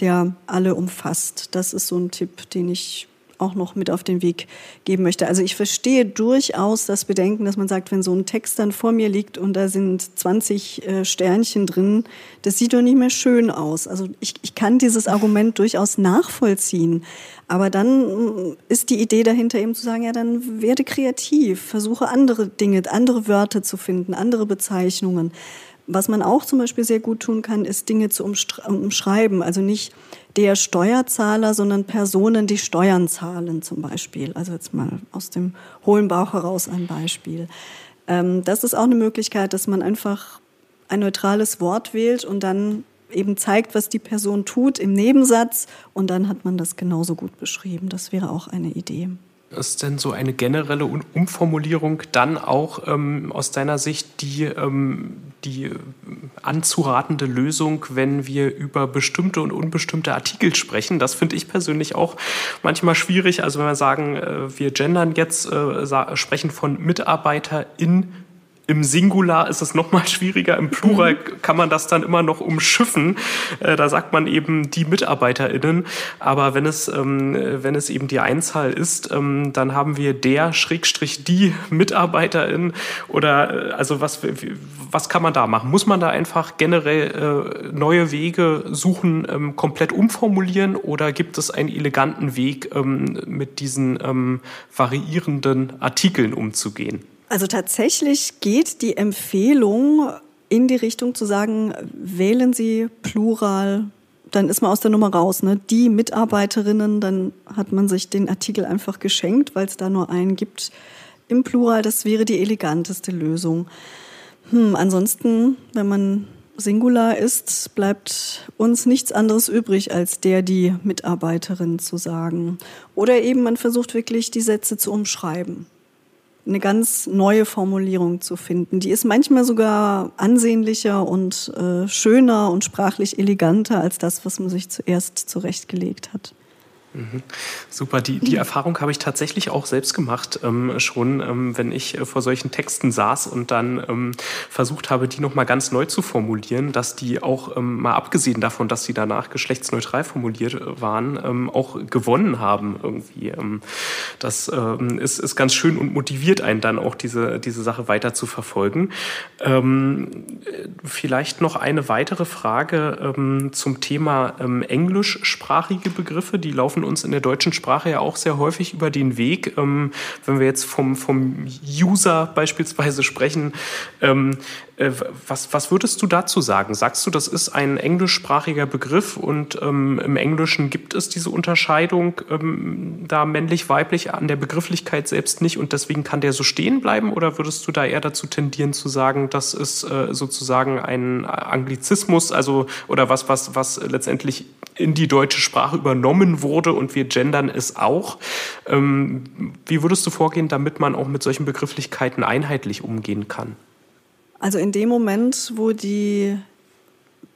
der alle umfasst. Das ist so ein Tipp, den ich auch noch mit auf den Weg geben möchte. Also ich verstehe durchaus das Bedenken, dass man sagt, wenn so ein Text dann vor mir liegt und da sind 20 äh, Sternchen drin, das sieht doch nicht mehr schön aus. Also ich, ich kann dieses Argument durchaus nachvollziehen. Aber dann mm, ist die Idee dahinter eben zu sagen, ja, dann werde kreativ, versuche andere Dinge, andere Wörter zu finden, andere Bezeichnungen. Was man auch zum Beispiel sehr gut tun kann, ist Dinge zu umschreiben. Also nicht der Steuerzahler, sondern Personen, die Steuern zahlen zum Beispiel. Also jetzt mal aus dem hohlen Bauch heraus ein Beispiel. Ähm, das ist auch eine Möglichkeit, dass man einfach ein neutrales Wort wählt und dann eben zeigt, was die Person tut im Nebensatz und dann hat man das genauso gut beschrieben. Das wäre auch eine Idee. Ist denn so eine generelle Umformulierung dann auch ähm, aus deiner Sicht die, ähm, die anzuratende Lösung, wenn wir über bestimmte und unbestimmte Artikel sprechen? Das finde ich persönlich auch manchmal schwierig. Also wenn wir sagen, äh, wir gendern jetzt, äh, sprechen von MitarbeiterInnen, im Singular ist es noch mal schwieriger. Im Plural mhm. kann man das dann immer noch umschiffen. Äh, da sagt man eben die MitarbeiterInnen. Aber wenn es, ähm, wenn es eben die Einzahl ist, ähm, dann haben wir der Schrägstrich die MitarbeiterInnen. Oder äh, also was, was kann man da machen? Muss man da einfach generell äh, neue Wege suchen, ähm, komplett umformulieren? Oder gibt es einen eleganten Weg, mit diesen variierenden Artikeln umzugehen? Also tatsächlich geht die Empfehlung in die Richtung zu sagen, wählen Sie Plural, dann ist man aus der Nummer raus. Ne? Die Mitarbeiterinnen, dann hat man sich den Artikel einfach geschenkt, weil es da nur einen gibt. Im Plural, das wäre die eleganteste Lösung. Hm, ansonsten, wenn man Singular ist, bleibt uns nichts anderes übrig, als der, die Mitarbeiterin zu sagen. Oder eben man versucht wirklich, die Sätze zu umschreiben eine ganz neue Formulierung zu finden. Die ist manchmal sogar ansehnlicher und äh, schöner und sprachlich eleganter als das, was man sich zuerst zurechtgelegt hat. Mhm. Super, die, die Erfahrung habe ich tatsächlich auch selbst gemacht, ähm, schon, ähm, wenn ich äh, vor solchen Texten saß und dann ähm, versucht habe, die nochmal ganz neu zu formulieren, dass die auch, ähm, mal abgesehen davon, dass sie danach geschlechtsneutral formuliert äh, waren, ähm, auch gewonnen haben irgendwie. Ähm, das ist, ist ganz schön und motiviert einen dann auch, diese, diese Sache weiter zu verfolgen. vielleicht noch eine weitere Frage zum Thema englischsprachige Begriffe, die laufen uns in der deutschen Sprache ja auch sehr häufig über den Weg. Ähm, wenn wir jetzt vom, vom User beispielsweise sprechen, ähm, äh, was, was würdest du dazu sagen? Sagst du, das ist ein englischsprachiger Begriff und ähm, im Englischen gibt es diese Unterscheidung ähm, da männlich-weiblich an der Begrifflichkeit selbst nicht und deswegen kann der so stehen bleiben? Oder würdest du da eher dazu tendieren zu sagen, das ist äh, sozusagen ein Anglizismus, also oder was, was, was letztendlich in die deutsche Sprache übernommen wurde und wir gendern es auch? Ähm, wie würdest du vorgehen, damit man auch mit solchen Begrifflichkeiten einheitlich umgehen kann? Also in dem Moment, wo die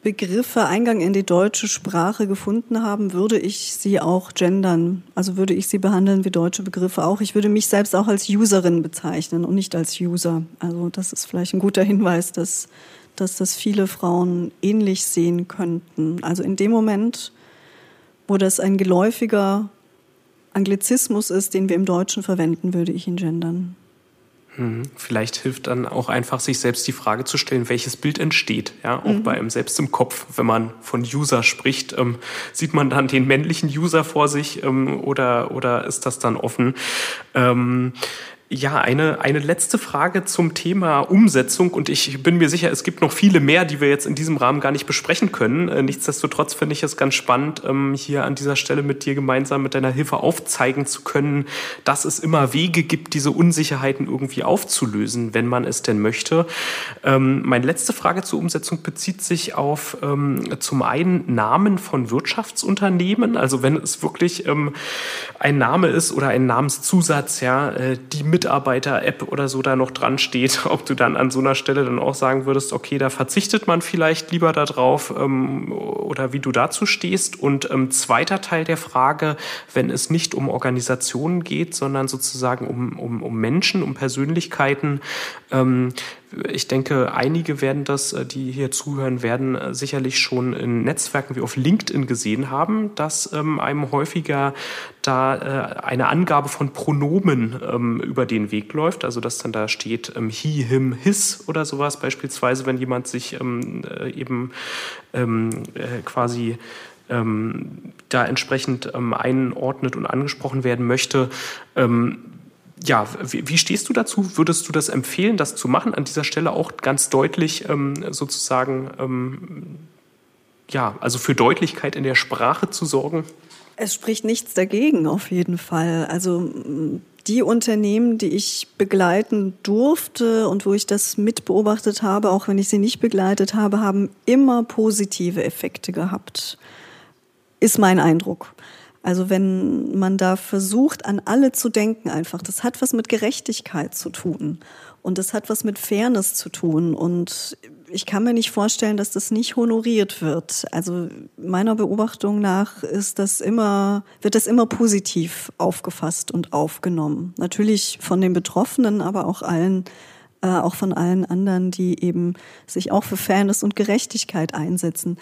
Begriffe Eingang in die deutsche Sprache gefunden haben, würde ich sie auch gendern. Also würde ich sie behandeln wie deutsche Begriffe auch. Ich würde mich selbst auch als Userin bezeichnen und nicht als User. Also das ist vielleicht ein guter Hinweis, dass dass das viele Frauen ähnlich sehen könnten. Also in dem Moment, wo das ein geläufiger Anglizismus ist, den wir im Deutschen verwenden, würde ich ihn gendern. Mhm. Vielleicht hilft dann auch einfach, sich selbst die Frage zu stellen, welches Bild entsteht. Ja, auch mhm. bei einem selbst im Kopf. Wenn man von User spricht, ähm, sieht man dann den männlichen User vor sich ähm, oder, oder ist das dann offen? Ähm, ja, eine, eine letzte Frage zum Thema Umsetzung und ich bin mir sicher, es gibt noch viele mehr, die wir jetzt in diesem Rahmen gar nicht besprechen können. Äh, nichtsdestotrotz finde ich es ganz spannend, ähm, hier an dieser Stelle mit dir gemeinsam mit deiner Hilfe aufzeigen zu können, dass es immer Wege gibt, diese Unsicherheiten irgendwie aufzulösen, wenn man es denn möchte. Ähm, meine letzte Frage zur Umsetzung bezieht sich auf ähm, zum einen Namen von Wirtschaftsunternehmen, also wenn es wirklich ein Name ist oder ein Namenszusatz, ja, äh, die mit Mitarbeiter-App oder so da noch dran steht, [laughs] ob du dann an so einer Stelle dann auch sagen würdest, okay, da verzichtet man vielleicht lieber darauf ähm, oder wie du dazu stehst. Und ähm, zweiter Teil der Frage, wenn es nicht um Organisationen geht, sondern sozusagen um, um, um Menschen, um Persönlichkeiten, ähm, ich denke, einige werden das, äh, die hier zuhören, werden äh, sicherlich schon in Netzwerken wie auf LinkedIn gesehen haben, dass ähm, einem häufiger da äh, eine Angabe von Pronomen ähm, über den Weg läuft. Also dass dann da steht ähm, he, him, his oder sowas. Beispielsweise, wenn jemand sich ähm, äh, eben ähm, äh, quasi ähm, da entsprechend einordnet und angesprochen werden möchte ja, wie, wie, stehst du dazu? Würdest du das empfehlen, das zu machen? An dieser Stelle auch ganz deutlich ähm, sozusagen, ähm, ja, also für Deutlichkeit in der Sprache zu sorgen? Es spricht nichts dagegen, auf jeden Fall. Also die Unternehmen, die ich begleiten durfte und wo ich das mitbeobachtet habe, auch wenn ich sie nicht begleitet habe, haben immer positive Effekte gehabt. Ist mein Eindruck. Also wenn man da versucht, an alle zu denken einfach, das hat was mit Gerechtigkeit zu tun und das hat was mit Fairness zu tun und ich kann mir nicht vorstellen, dass das nicht honoriert wird. Also meiner Beobachtung nach ist das immer, wird das immer positiv aufgefasst und aufgenommen. Natürlich von den Betroffenen, aber auch allen äh, auch von allen anderen, die eben sich auch für Fairness und Gerechtigkeit einsetzen.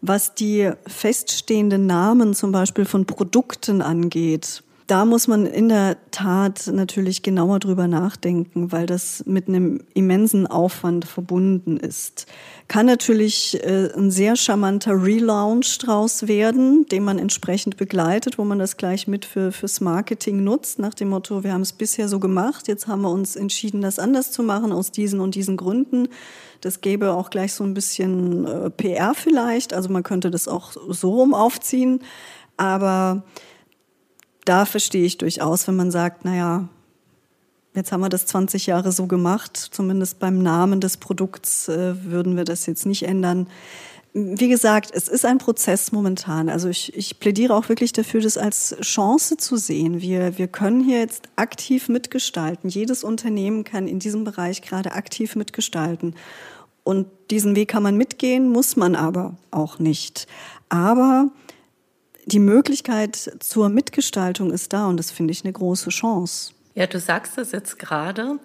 Was die feststehenden Namen zum Beispiel von Produkten angeht, da muss man in der Tat natürlich genauer drüber nachdenken, weil das mit einem immensen Aufwand verbunden ist. Kann natürlich äh, ein sehr charmanter Relaunch draus werden, den man entsprechend begleitet, wo man das gleich mit für, fürs Marketing nutzt, nach dem Motto, wir haben es bisher so gemacht, jetzt haben wir uns entschieden, das anders zu machen, aus diesen und diesen Gründen. Das gäbe auch gleich so ein bisschen äh, PR vielleicht, also man könnte das auch so rum aufziehen, aber da verstehe ich durchaus, wenn man sagt, naja, jetzt haben wir das 20 Jahre so gemacht, zumindest beim Namen des Produkts äh, würden wir das jetzt nicht ändern. Wie gesagt, es ist ein Prozess momentan. Also ich, ich plädiere auch wirklich dafür, das als Chance zu sehen. Wir, wir können hier jetzt aktiv mitgestalten. Jedes Unternehmen kann in diesem Bereich gerade aktiv mitgestalten. Und diesen Weg kann man mitgehen, muss man aber auch nicht. Aber die Möglichkeit zur Mitgestaltung ist da und das finde ich eine große Chance. Ja, du sagst es jetzt gerade.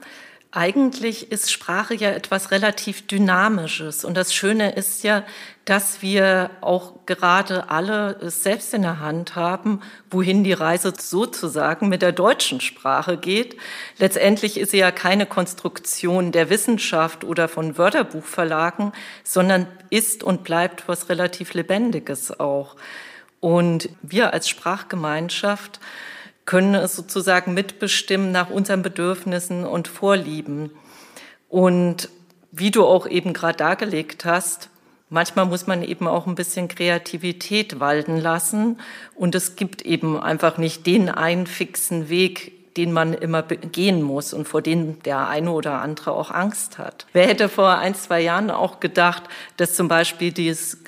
Eigentlich ist Sprache ja etwas relativ Dynamisches. Und das Schöne ist ja, dass wir auch gerade alle es selbst in der Hand haben, wohin die Reise sozusagen mit der deutschen Sprache geht. Letztendlich ist sie ja keine Konstruktion der Wissenschaft oder von Wörterbuchverlagen, sondern ist und bleibt was relativ Lebendiges auch. Und wir als Sprachgemeinschaft können es sozusagen mitbestimmen nach unseren Bedürfnissen und Vorlieben. Und wie du auch eben gerade dargelegt hast, manchmal muss man eben auch ein bisschen Kreativität walten lassen. Und es gibt eben einfach nicht den einen fixen Weg, den man immer gehen muss und vor dem der eine oder andere auch Angst hat. Wer hätte vor ein, zwei Jahren auch gedacht, dass zum Beispiel dieses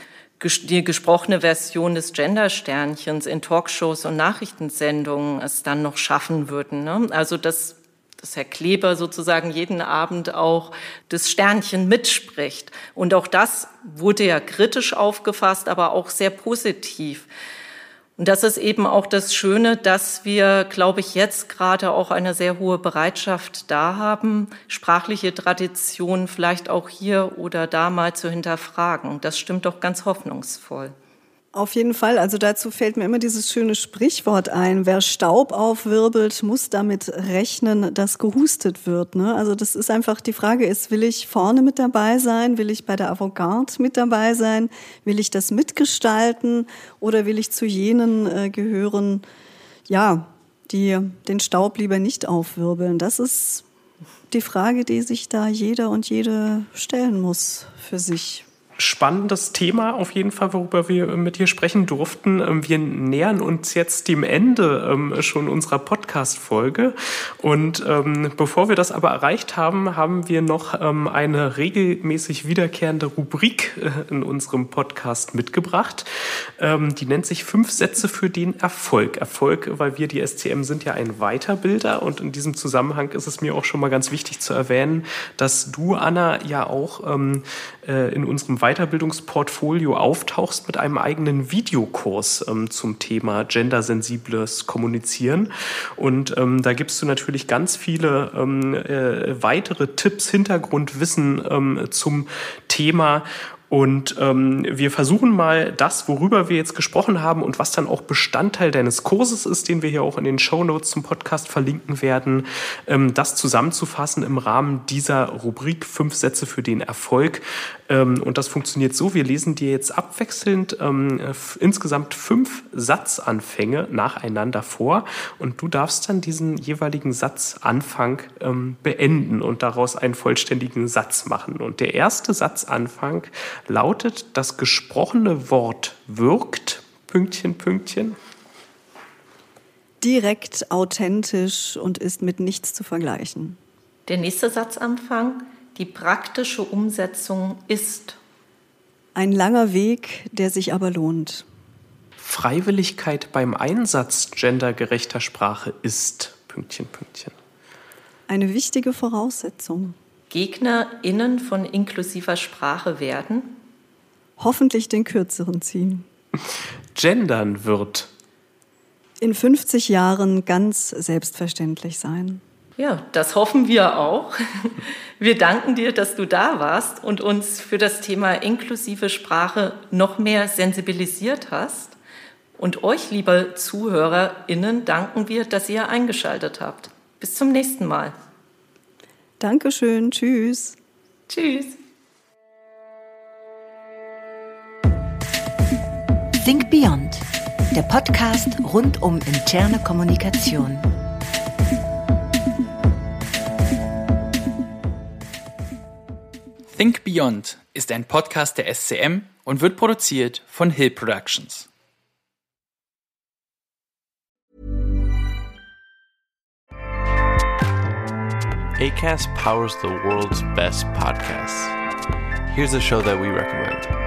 die gesprochene Version des Gender-Sternchens in Talkshows und Nachrichtensendungen es dann noch schaffen würden. Ne? Also dass, dass Herr Kleber sozusagen jeden Abend auch das Sternchen mitspricht. Und auch das wurde ja kritisch aufgefasst, aber auch sehr positiv. Und das ist eben auch das Schöne, dass wir, glaube ich, jetzt gerade auch eine sehr hohe Bereitschaft da haben, sprachliche Traditionen vielleicht auch hier oder da mal zu hinterfragen. Das stimmt doch ganz hoffnungsvoll. Auf jeden Fall. Also dazu fällt mir immer dieses schöne Sprichwort ein. Wer Staub aufwirbelt, muss damit rechnen, dass gehustet wird. Ne? Also das ist einfach, die Frage ist, will ich vorne mit dabei sein? Will ich bei der Avantgarde mit dabei sein? Will ich das mitgestalten? Oder will ich zu jenen äh, gehören, ja, die den Staub lieber nicht aufwirbeln? Das ist die Frage, die sich da jeder und jede stellen muss für sich spannendes Thema auf jeden Fall, worüber wir mit dir sprechen durften. Ähm, wir nähern uns jetzt dem Ende ähm, schon unserer Podcast-Folge. Und ähm, bevor wir das aber erreicht haben, haben wir noch eine regelmäßig wiederkehrende Rubrik äh, in unserem Podcast mitgebracht. Die nennt sich Fünf Sätze für den Erfolg. Erfolg, weil wir die SCM sind ja ein Weiterbilder. Und in diesem Zusammenhang ist es mir auch schon mal ganz wichtig zu erwähnen, dass du, Anna, ja auch äh, in unserem Weiterbildungsportfolio auftauchst mit einem eigenen Videokurs ähm, zum Thema gendersensibles Kommunizieren. Und ähm, da gibst du natürlich ganz viele ähm, äh, weitere Tipps, Hintergrundwissen ähm, zum Thema und ähm, wir versuchen mal das, worüber wir jetzt gesprochen haben und was dann auch Bestandteil deines Kurses ist, den wir hier auch in den Show Notes zum Podcast verlinken werden, ähm, das zusammenzufassen im Rahmen dieser Rubrik Fünf Sätze für den Erfolg. Ähm, und das funktioniert so, wir lesen dir jetzt abwechselnd ähm, insgesamt fünf Satzanfänge nacheinander vor und du darfst dann diesen jeweiligen Satzanfang ähm, beenden und daraus einen vollständigen Satz machen. Und der erste Satzanfang lautet, das gesprochene Wort wirkt, Pünktchen, Pünktchen. Direkt, authentisch und ist mit nichts zu vergleichen. Der nächste Satzanfang, die praktische Umsetzung ist. Ein langer Weg, der sich aber lohnt. Freiwilligkeit beim Einsatz gendergerechter Sprache ist. Pünktchen, Pünktchen. Eine wichtige Voraussetzung. GegnerInnen von inklusiver Sprache werden? Hoffentlich den kürzeren ziehen. Gendern wird in 50 Jahren ganz selbstverständlich sein. Ja, das hoffen wir auch. Wir danken dir, dass du da warst und uns für das Thema inklusive Sprache noch mehr sensibilisiert hast. Und euch, liebe ZuhörerInnen, danken wir, dass ihr eingeschaltet habt. Bis zum nächsten Mal. Dankeschön. Tschüss. Tschüss. Think Beyond, der Podcast rund um interne Kommunikation. Think Beyond ist ein Podcast der SCM und wird produziert von Hill Productions. ACAST powers the world's best podcasts. Here's a show that we recommend.